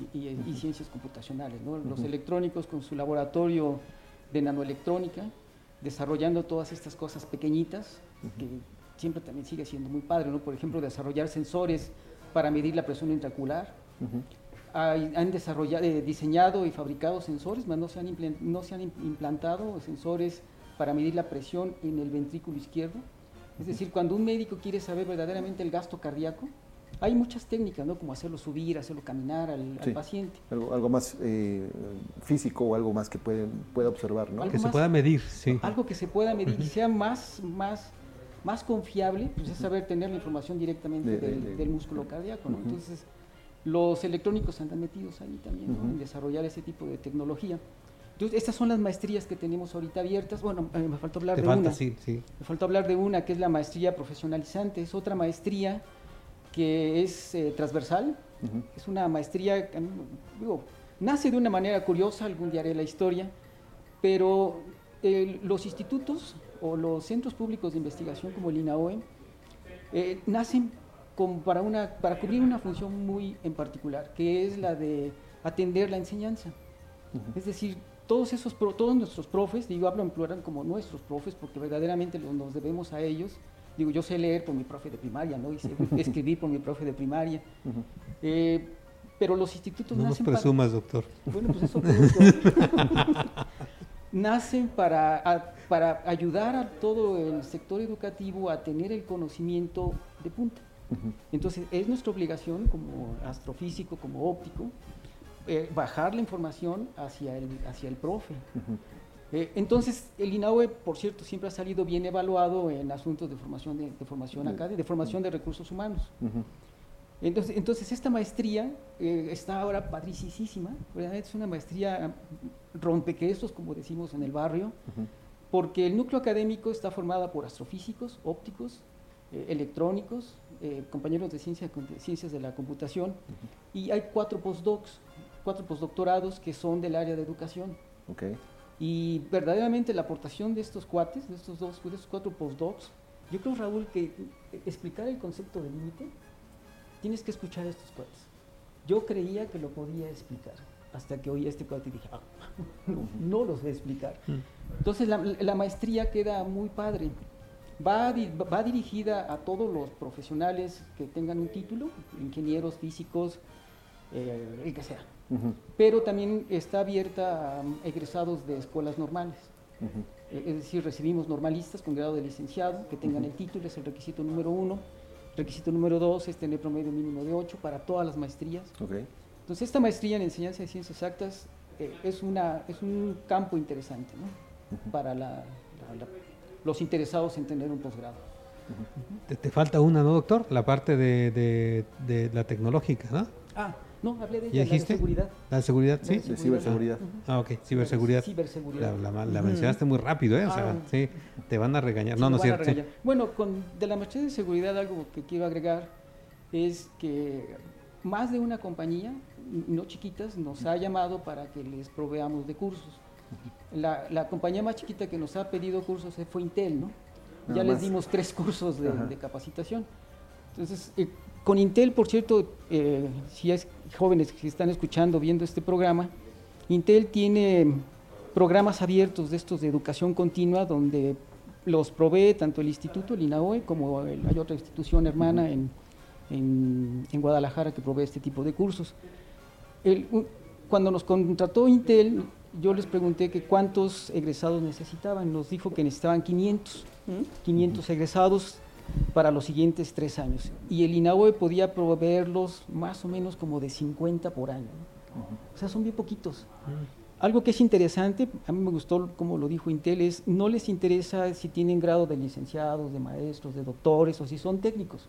ciencias computacionales. Los electrónicos con su laboratorio de nanoelectrónica desarrollando todas estas cosas pequeñitas, que siempre también sigue siendo muy padre, ¿no? Por ejemplo, desarrollar sensores para medir la presión intracular. han desarrollado, eh, diseñado y fabricado sensores, pero no se, han no se han implantado sensores para medir la presión en el ventrículo izquierdo. Es decir, cuando un médico quiere saber verdaderamente el gasto cardíaco, hay muchas técnicas, ¿no? Como hacerlo subir, hacerlo caminar al, paciente. Algo, más eh, físico o algo más que puede, pueda observar, ¿no? Que se pueda medir, sí. Algo que se pueda medir y sea más, más, más confiable, pues es saber tener la información directamente del, músculo cardíaco, ¿no? Entonces, los electrónicos andan metidos ahí también, ¿no? En desarrollar ese tipo de tecnología. Entonces, estas son las maestrías que tenemos ahorita abiertas. Bueno, eh, me falta hablar de una. Sí, sí. Me falta hablar de una que es la maestría profesionalizante. Es otra maestría que es eh, transversal, es una maestría, digo, nace de una manera curiosa, algún día haré la historia, pero los institutos o los centros públicos de investigación como el INAOE eh, nacen para, una, para cubrir una función muy en particular, que es la de atender la enseñanza. Es decir, todos, esos, todos nuestros profes, digo, hablo en plural como nuestros profes, porque verdaderamente nos debemos a ellos, Digo, yo sé leer por mi profe de primaria, ¿no? Y sé escribir por mi profe de primaria. Eh, pero los institutos no nacen nos presumas, doctor. Bueno, pues eso nacen para, para ayudar a todo el sector educativo a tener el conocimiento de punta. Entonces, es nuestra obligación como astrofísico, como óptico, eh, bajar la información hacia el, hacia el profe. Eh, entonces, el INAUE, por cierto, siempre ha salido bien evaluado en asuntos de formación de, formación académica, de formación de recursos humanos. entonces, entonces, esta maestría eh, está ahora padricísima, es una maestría rompequesos, como decimos en el barrio, porque el núcleo académico está formado por astrofísicos, ópticos, eh, electrónicos, compañeros de, ciencia, de ciencias de la computación, y hay cuatro postdocs, cuatro postdoctorados que son del área de educación. Okay. Y verdaderamente la aportación de estos cuates, de estos dos, de estos cuatro postdocs, Yo creo, Raúl, que explicar el concepto de límite, tienes que escuchar a estos cuates. Yo creía que lo podía explicar, hasta que oí a este cuate y dije, ah, no, los voy a explicar. Mm. Entonces la, maestría queda muy padre. Va, va, dirigida a todos los profesionales que tengan un título, ingenieros, físicos, eh, el que sea. Pero también está abierta a egresados de escuelas normales. Eh, es decir, recibimos normalistas con grado de licenciado que tengan el título, es el requisito número uno. Requisito número dos es tener promedio mínimo de 8 para todas las maestrías. Entonces, esta maestría en enseñanza de ciencias exactas eh, es, una, es un campo interesante para los interesados en tener un posgrado. te, falta una, ¿no, doctor? La parte de, de la tecnológica, ¿no? Ah, no, hablé de ella, la de seguridad. ¿La seguridad? Sí. De ciberseguridad. Ah, ok, ciberseguridad. Ciberseguridad. La, mencionaste muy rápido, ¿eh? O sea, ah. sí, te van a regañar. no, no es cierto. Bueno, con, de la maestría de seguridad algo que quiero agregar es que más de una compañía, no chiquitas, nos ha llamado para que les proveamos de cursos. La, la compañía más chiquita que nos ha pedido cursos fue Intel, ¿no? ya les dimos tres cursos de, de capacitación. Entonces, eh, con Intel, por cierto, eh, si hay jóvenes que están escuchando, viendo este programa, Intel tiene programas abiertos de estos de educación continua donde los provee tanto el instituto, el INAOE, como hay otra institución hermana en, en, Guadalajara que provee este tipo de cursos. cuando nos contrató Intel, yo les pregunté que cuántos egresados necesitaban, nos dijo que necesitaban 500, 500 egresados para los siguientes tres años. Y el INAOE podía proveerlos más o menos como de 50 por año. O sea, son bien poquitos. Algo que es interesante, a mí me gustó como lo dijo Intel, es no les interesa si tienen grado de licenciados, de maestros, de doctores o si son técnicos.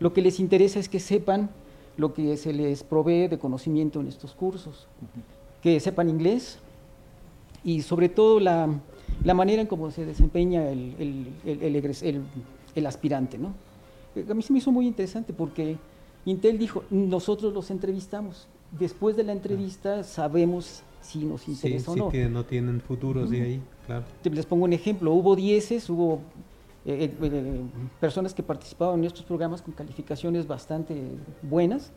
Lo que les interesa es que sepan lo que se les provee de conocimiento en estos cursos, que sepan inglés y sobre todo la, manera en cómo se desempeña el, el, el, el el aspirante, ¿no? A mí se me hizo muy interesante porque Intel dijo, nosotros los entrevistamos. Después de la entrevista sabemos si nos interesa o no. Sí, no tienen futuros de ahí, claro. Les pongo un ejemplo, hubo dieces, hubo eh, eh, eh, personas que participaban en estos programas con calificaciones bastante buenas,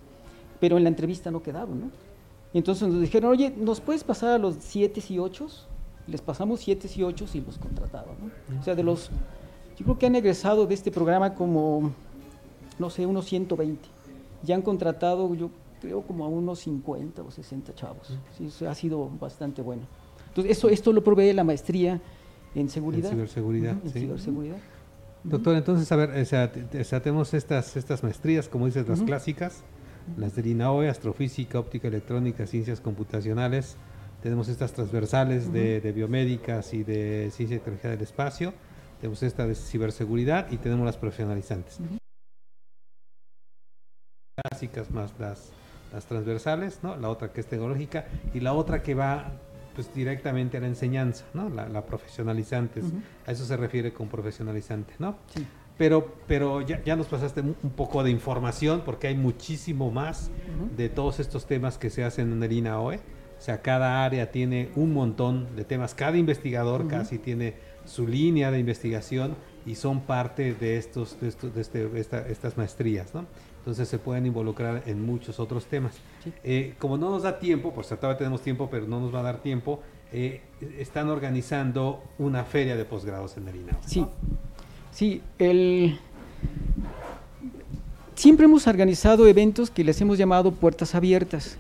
pero en la entrevista no quedaron, ¿no? Entonces nos dijeron, oye, ¿nos puedes pasar a los siete y ocho? Les pasamos siete y ocho y los contrataron, ¿no? O sea, de los yo creo que han egresado de este programa como, no sé, unos 120. Ya han contratado, yo creo, como a unos 50 o 60 chavos. Sí, ha sido bastante bueno. Entonces, eso, esto lo provee la maestría en seguridad. En ciberseguridad. En ciberseguridad. Doctor, entonces, a ver, o sea, tenemos estas, estas maestrías, como dices, las clásicas, las de INAOE, astrofísica, óptica electrónica, ciencias computacionales. Tenemos estas transversales de, de, biomédicas y de ciencia y tecnología del espacio tenemos esta de ciberseguridad y tenemos las profesionalizantes. Básicas más las, las transversales, ¿no? La otra que es tecnológica y la otra que va pues directamente a la enseñanza, ¿no? La, profesionalizantes. A eso se refiere con profesionalizante, ¿no? Sí. Pero, pero ya, ya, nos pasaste un, poco de información porque hay muchísimo más de todos estos temas que se hacen en el INAOE. O sea, cada área tiene un montón de temas, cada investigador casi tiene su línea de investigación y son parte de, estos, de, estos, de este, estas maestrías, ¿no? Entonces se pueden involucrar en muchos otros temas. Eh, como no nos da tiempo, pues todavía tenemos tiempo, pero no nos va a dar tiempo, eh, están organizando una feria de posgrados en el Sí, sí, el... Siempre hemos organizado eventos que les hemos llamado puertas abiertas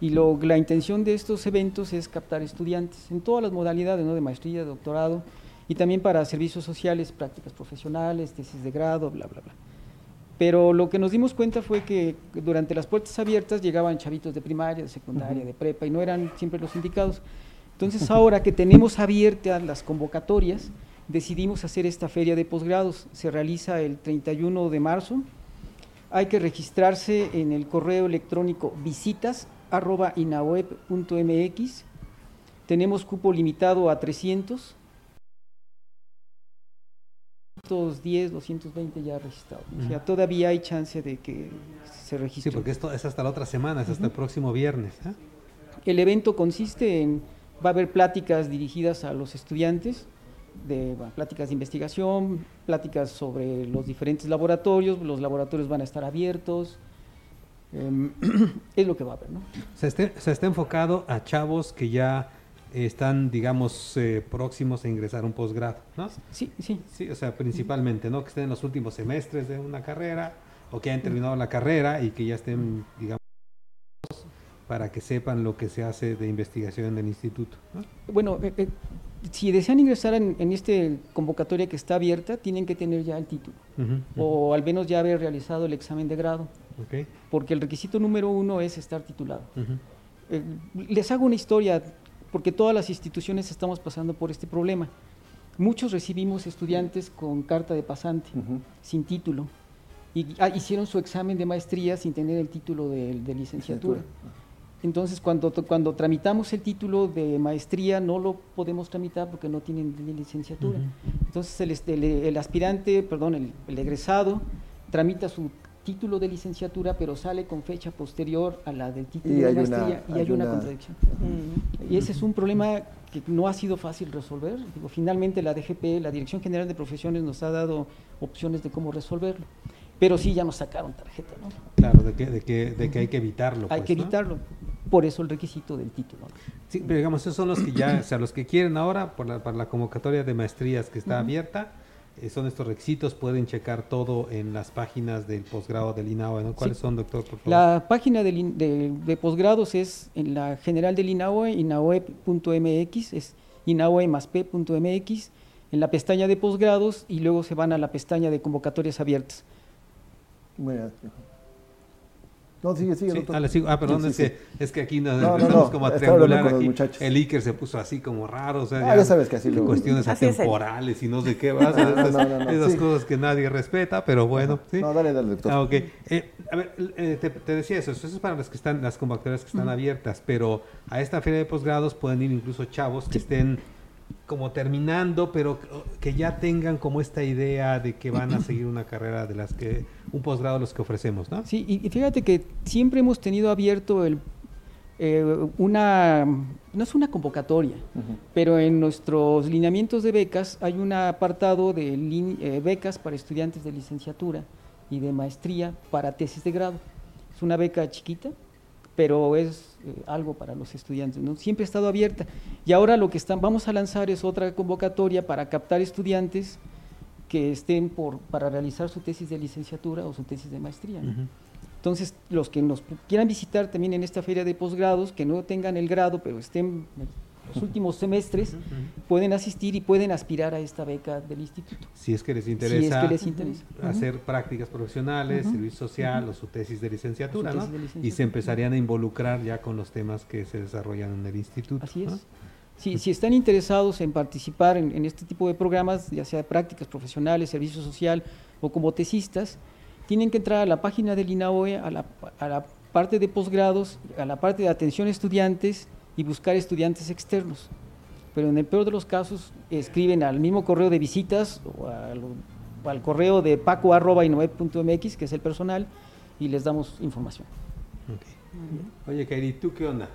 y lo, la intención de estos eventos es captar estudiantes en todas las modalidades, ¿no? de maestría, de doctorado, y también para servicios sociales, prácticas profesionales, tesis de grado, bla, bla, bla. Pero lo que nos dimos cuenta fue que durante las puertas abiertas llegaban chavitos de primaria, de secundaria, de prepa, y no eran siempre los indicados. Entonces ahora que tenemos abiertas las convocatorias, decidimos hacer esta feria de posgrados. Se realiza el 31 de marzo. Hay que registrarse en el correo electrónico visitas Tenemos cupo limitado a 300 210, 220 ya registrados. O sea, todavía hay chance de que se registre. Sí, porque esto es hasta la otra semana, es hasta el próximo viernes. ¿eh? El evento consiste en, va a haber pláticas dirigidas a los estudiantes de pláticas de investigación, pláticas sobre los diferentes laboratorios, los laboratorios van a estar abiertos, em, es lo que va a haber, ¿no? Se está, se está enfocado a chavos que ya están, digamos, eh, próximos a ingresar a un posgrado, ¿no? Sí, sí. Sí, o sea, principalmente, ¿no? Que estén en los últimos semestres de una carrera o que hayan terminado la carrera y que ya estén, digamos, para que sepan lo que se hace de investigación en el instituto. Bueno, eh, eh, si desean ingresar en, en esta convocatoria que está abierta, tienen que tener ya el título o al menos ya haber realizado el examen de grado, porque el requisito número uno es estar titulado. les hago una historia porque todas las instituciones estamos pasando por este problema. Muchos recibimos estudiantes con carta de pasante, sin título, y ah, hicieron su examen de maestría sin tener el título de, licenciatura. Entonces, cuando, cuando tramitamos el título de maestría, no lo podemos tramitar porque no tienen licenciatura. Entonces, el, el, aspirante, perdón, el, el egresado, tramita su título de licenciatura, pero sale con fecha posterior a la del título de maestría y hay, una, contradicción. Y ese es un problema que no ha sido fácil resolver. Digo, finalmente la DGP, la Dirección General de Profesiones, nos ha dado opciones de cómo resolverlo. Pero sí ya nos sacaron tarjeta, ¿no? Claro, de que, de que, de que hay que evitarlo. hay pues, que evitarlo. Por eso el requisito del título. Sí, pero digamos, esos son los que ya, o sea, los que quieren ahora, por la, para la convocatoria de maestrías que está abierta, son estos requisitos, pueden checar todo en las páginas del posgrado del INAOE, ¿no? ¿Cuáles son, doctor? La página de, posgrados es en la general del INAOE, inaoe.mx, es inaoe.mx, en la pestaña de posgrados y luego se van a la pestaña de convocatorias abiertas. Bueno, no, sigue, sigue. Ah, ah, perdón, es, Que, es que aquí nos empezamos como a triangular. Aquí. El Iker se puso así como raro. O sea, ah, ya, sabes que así lo Cuestiones atemporales y no sé qué. vas esas, cosas que nadie respeta, pero bueno. ¿sí? No, dale, dale, doctor. Ah, ok. Eh, a ver, eh, te, te, decía eso. Eso es para las que están, las convocatorias que están abiertas, pero a esta feria de posgrados pueden ir incluso chavos que estén como terminando, pero que ya tengan como esta idea de que van a seguir una carrera de las que, un posgrado de los que ofrecemos, ¿no? Sí, y fíjate que siempre hemos tenido abierto el, eh, una, no es una convocatoria, pero en nuestros lineamientos de becas hay un apartado de eh, becas para estudiantes de licenciatura y de maestría para tesis de grado. Es una beca chiquita, pero es eh, algo para los estudiantes. ¿no? Siempre ha estado abierta. Y ahora lo que están, vamos a lanzar es otra convocatoria para captar estudiantes que estén por, para realizar su tesis de licenciatura o su tesis de maestría. Entonces, los que nos quieran visitar también en esta feria de posgrados, que no tengan el grado, pero estén los últimos semestres, pueden asistir y pueden aspirar a esta beca del instituto. Si es que les interesa, hacer prácticas profesionales, servicio social o su tesis de licenciatura, ¿no? Y se empezarían a involucrar ya con los temas que se desarrollan en el instituto. Así es. Si, están interesados en participar en, este tipo de programas, ya sea prácticas profesionales, servicio social o como tesistas, tienen que entrar a la página del INAOE, a la, a la parte de posgrados, a la parte de atención a estudiantes y buscar estudiantes externos. Pero en el peor de los casos, escriben al mismo correo de visitas o al, correo de paco.inoep.mx, que es el personal, y les damos información. Oye, Kairi, ¿tú qué onda?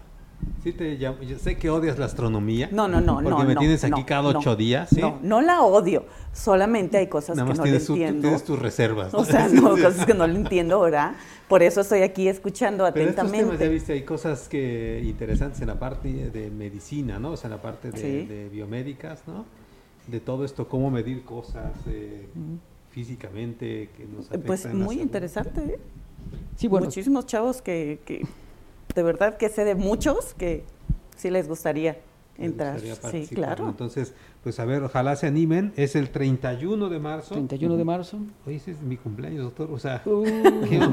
Sí te Yo sé que odias la astronomía. No, no, no. Porque me tienes aquí cada ocho días. ¿sí? No, no la odio. Solamente hay cosas que no le entiendo. tienes tus reservas. O sea, no, cosas que no le entiendo, ¿verdad? Por eso estoy aquí escuchando Pero atentamente. Estos temas, ya viste, hay cosas que interesantes en la parte de medicina, ¿no? O sea, en la parte de, biomédicas, ¿no? De todo esto, cómo medir cosas eh, físicamente que nos afectan. Pues muy interesante, ¿eh? Sí, bueno. Muchísimos chavos que, que de verdad que sé de muchos que sí les gustaría entrar. sí, claro. Entonces, pues a ver, ojalá se animen. Es el 31 de marzo. 31 de marzo. Hoy es mi cumpleaños, doctor. O sea,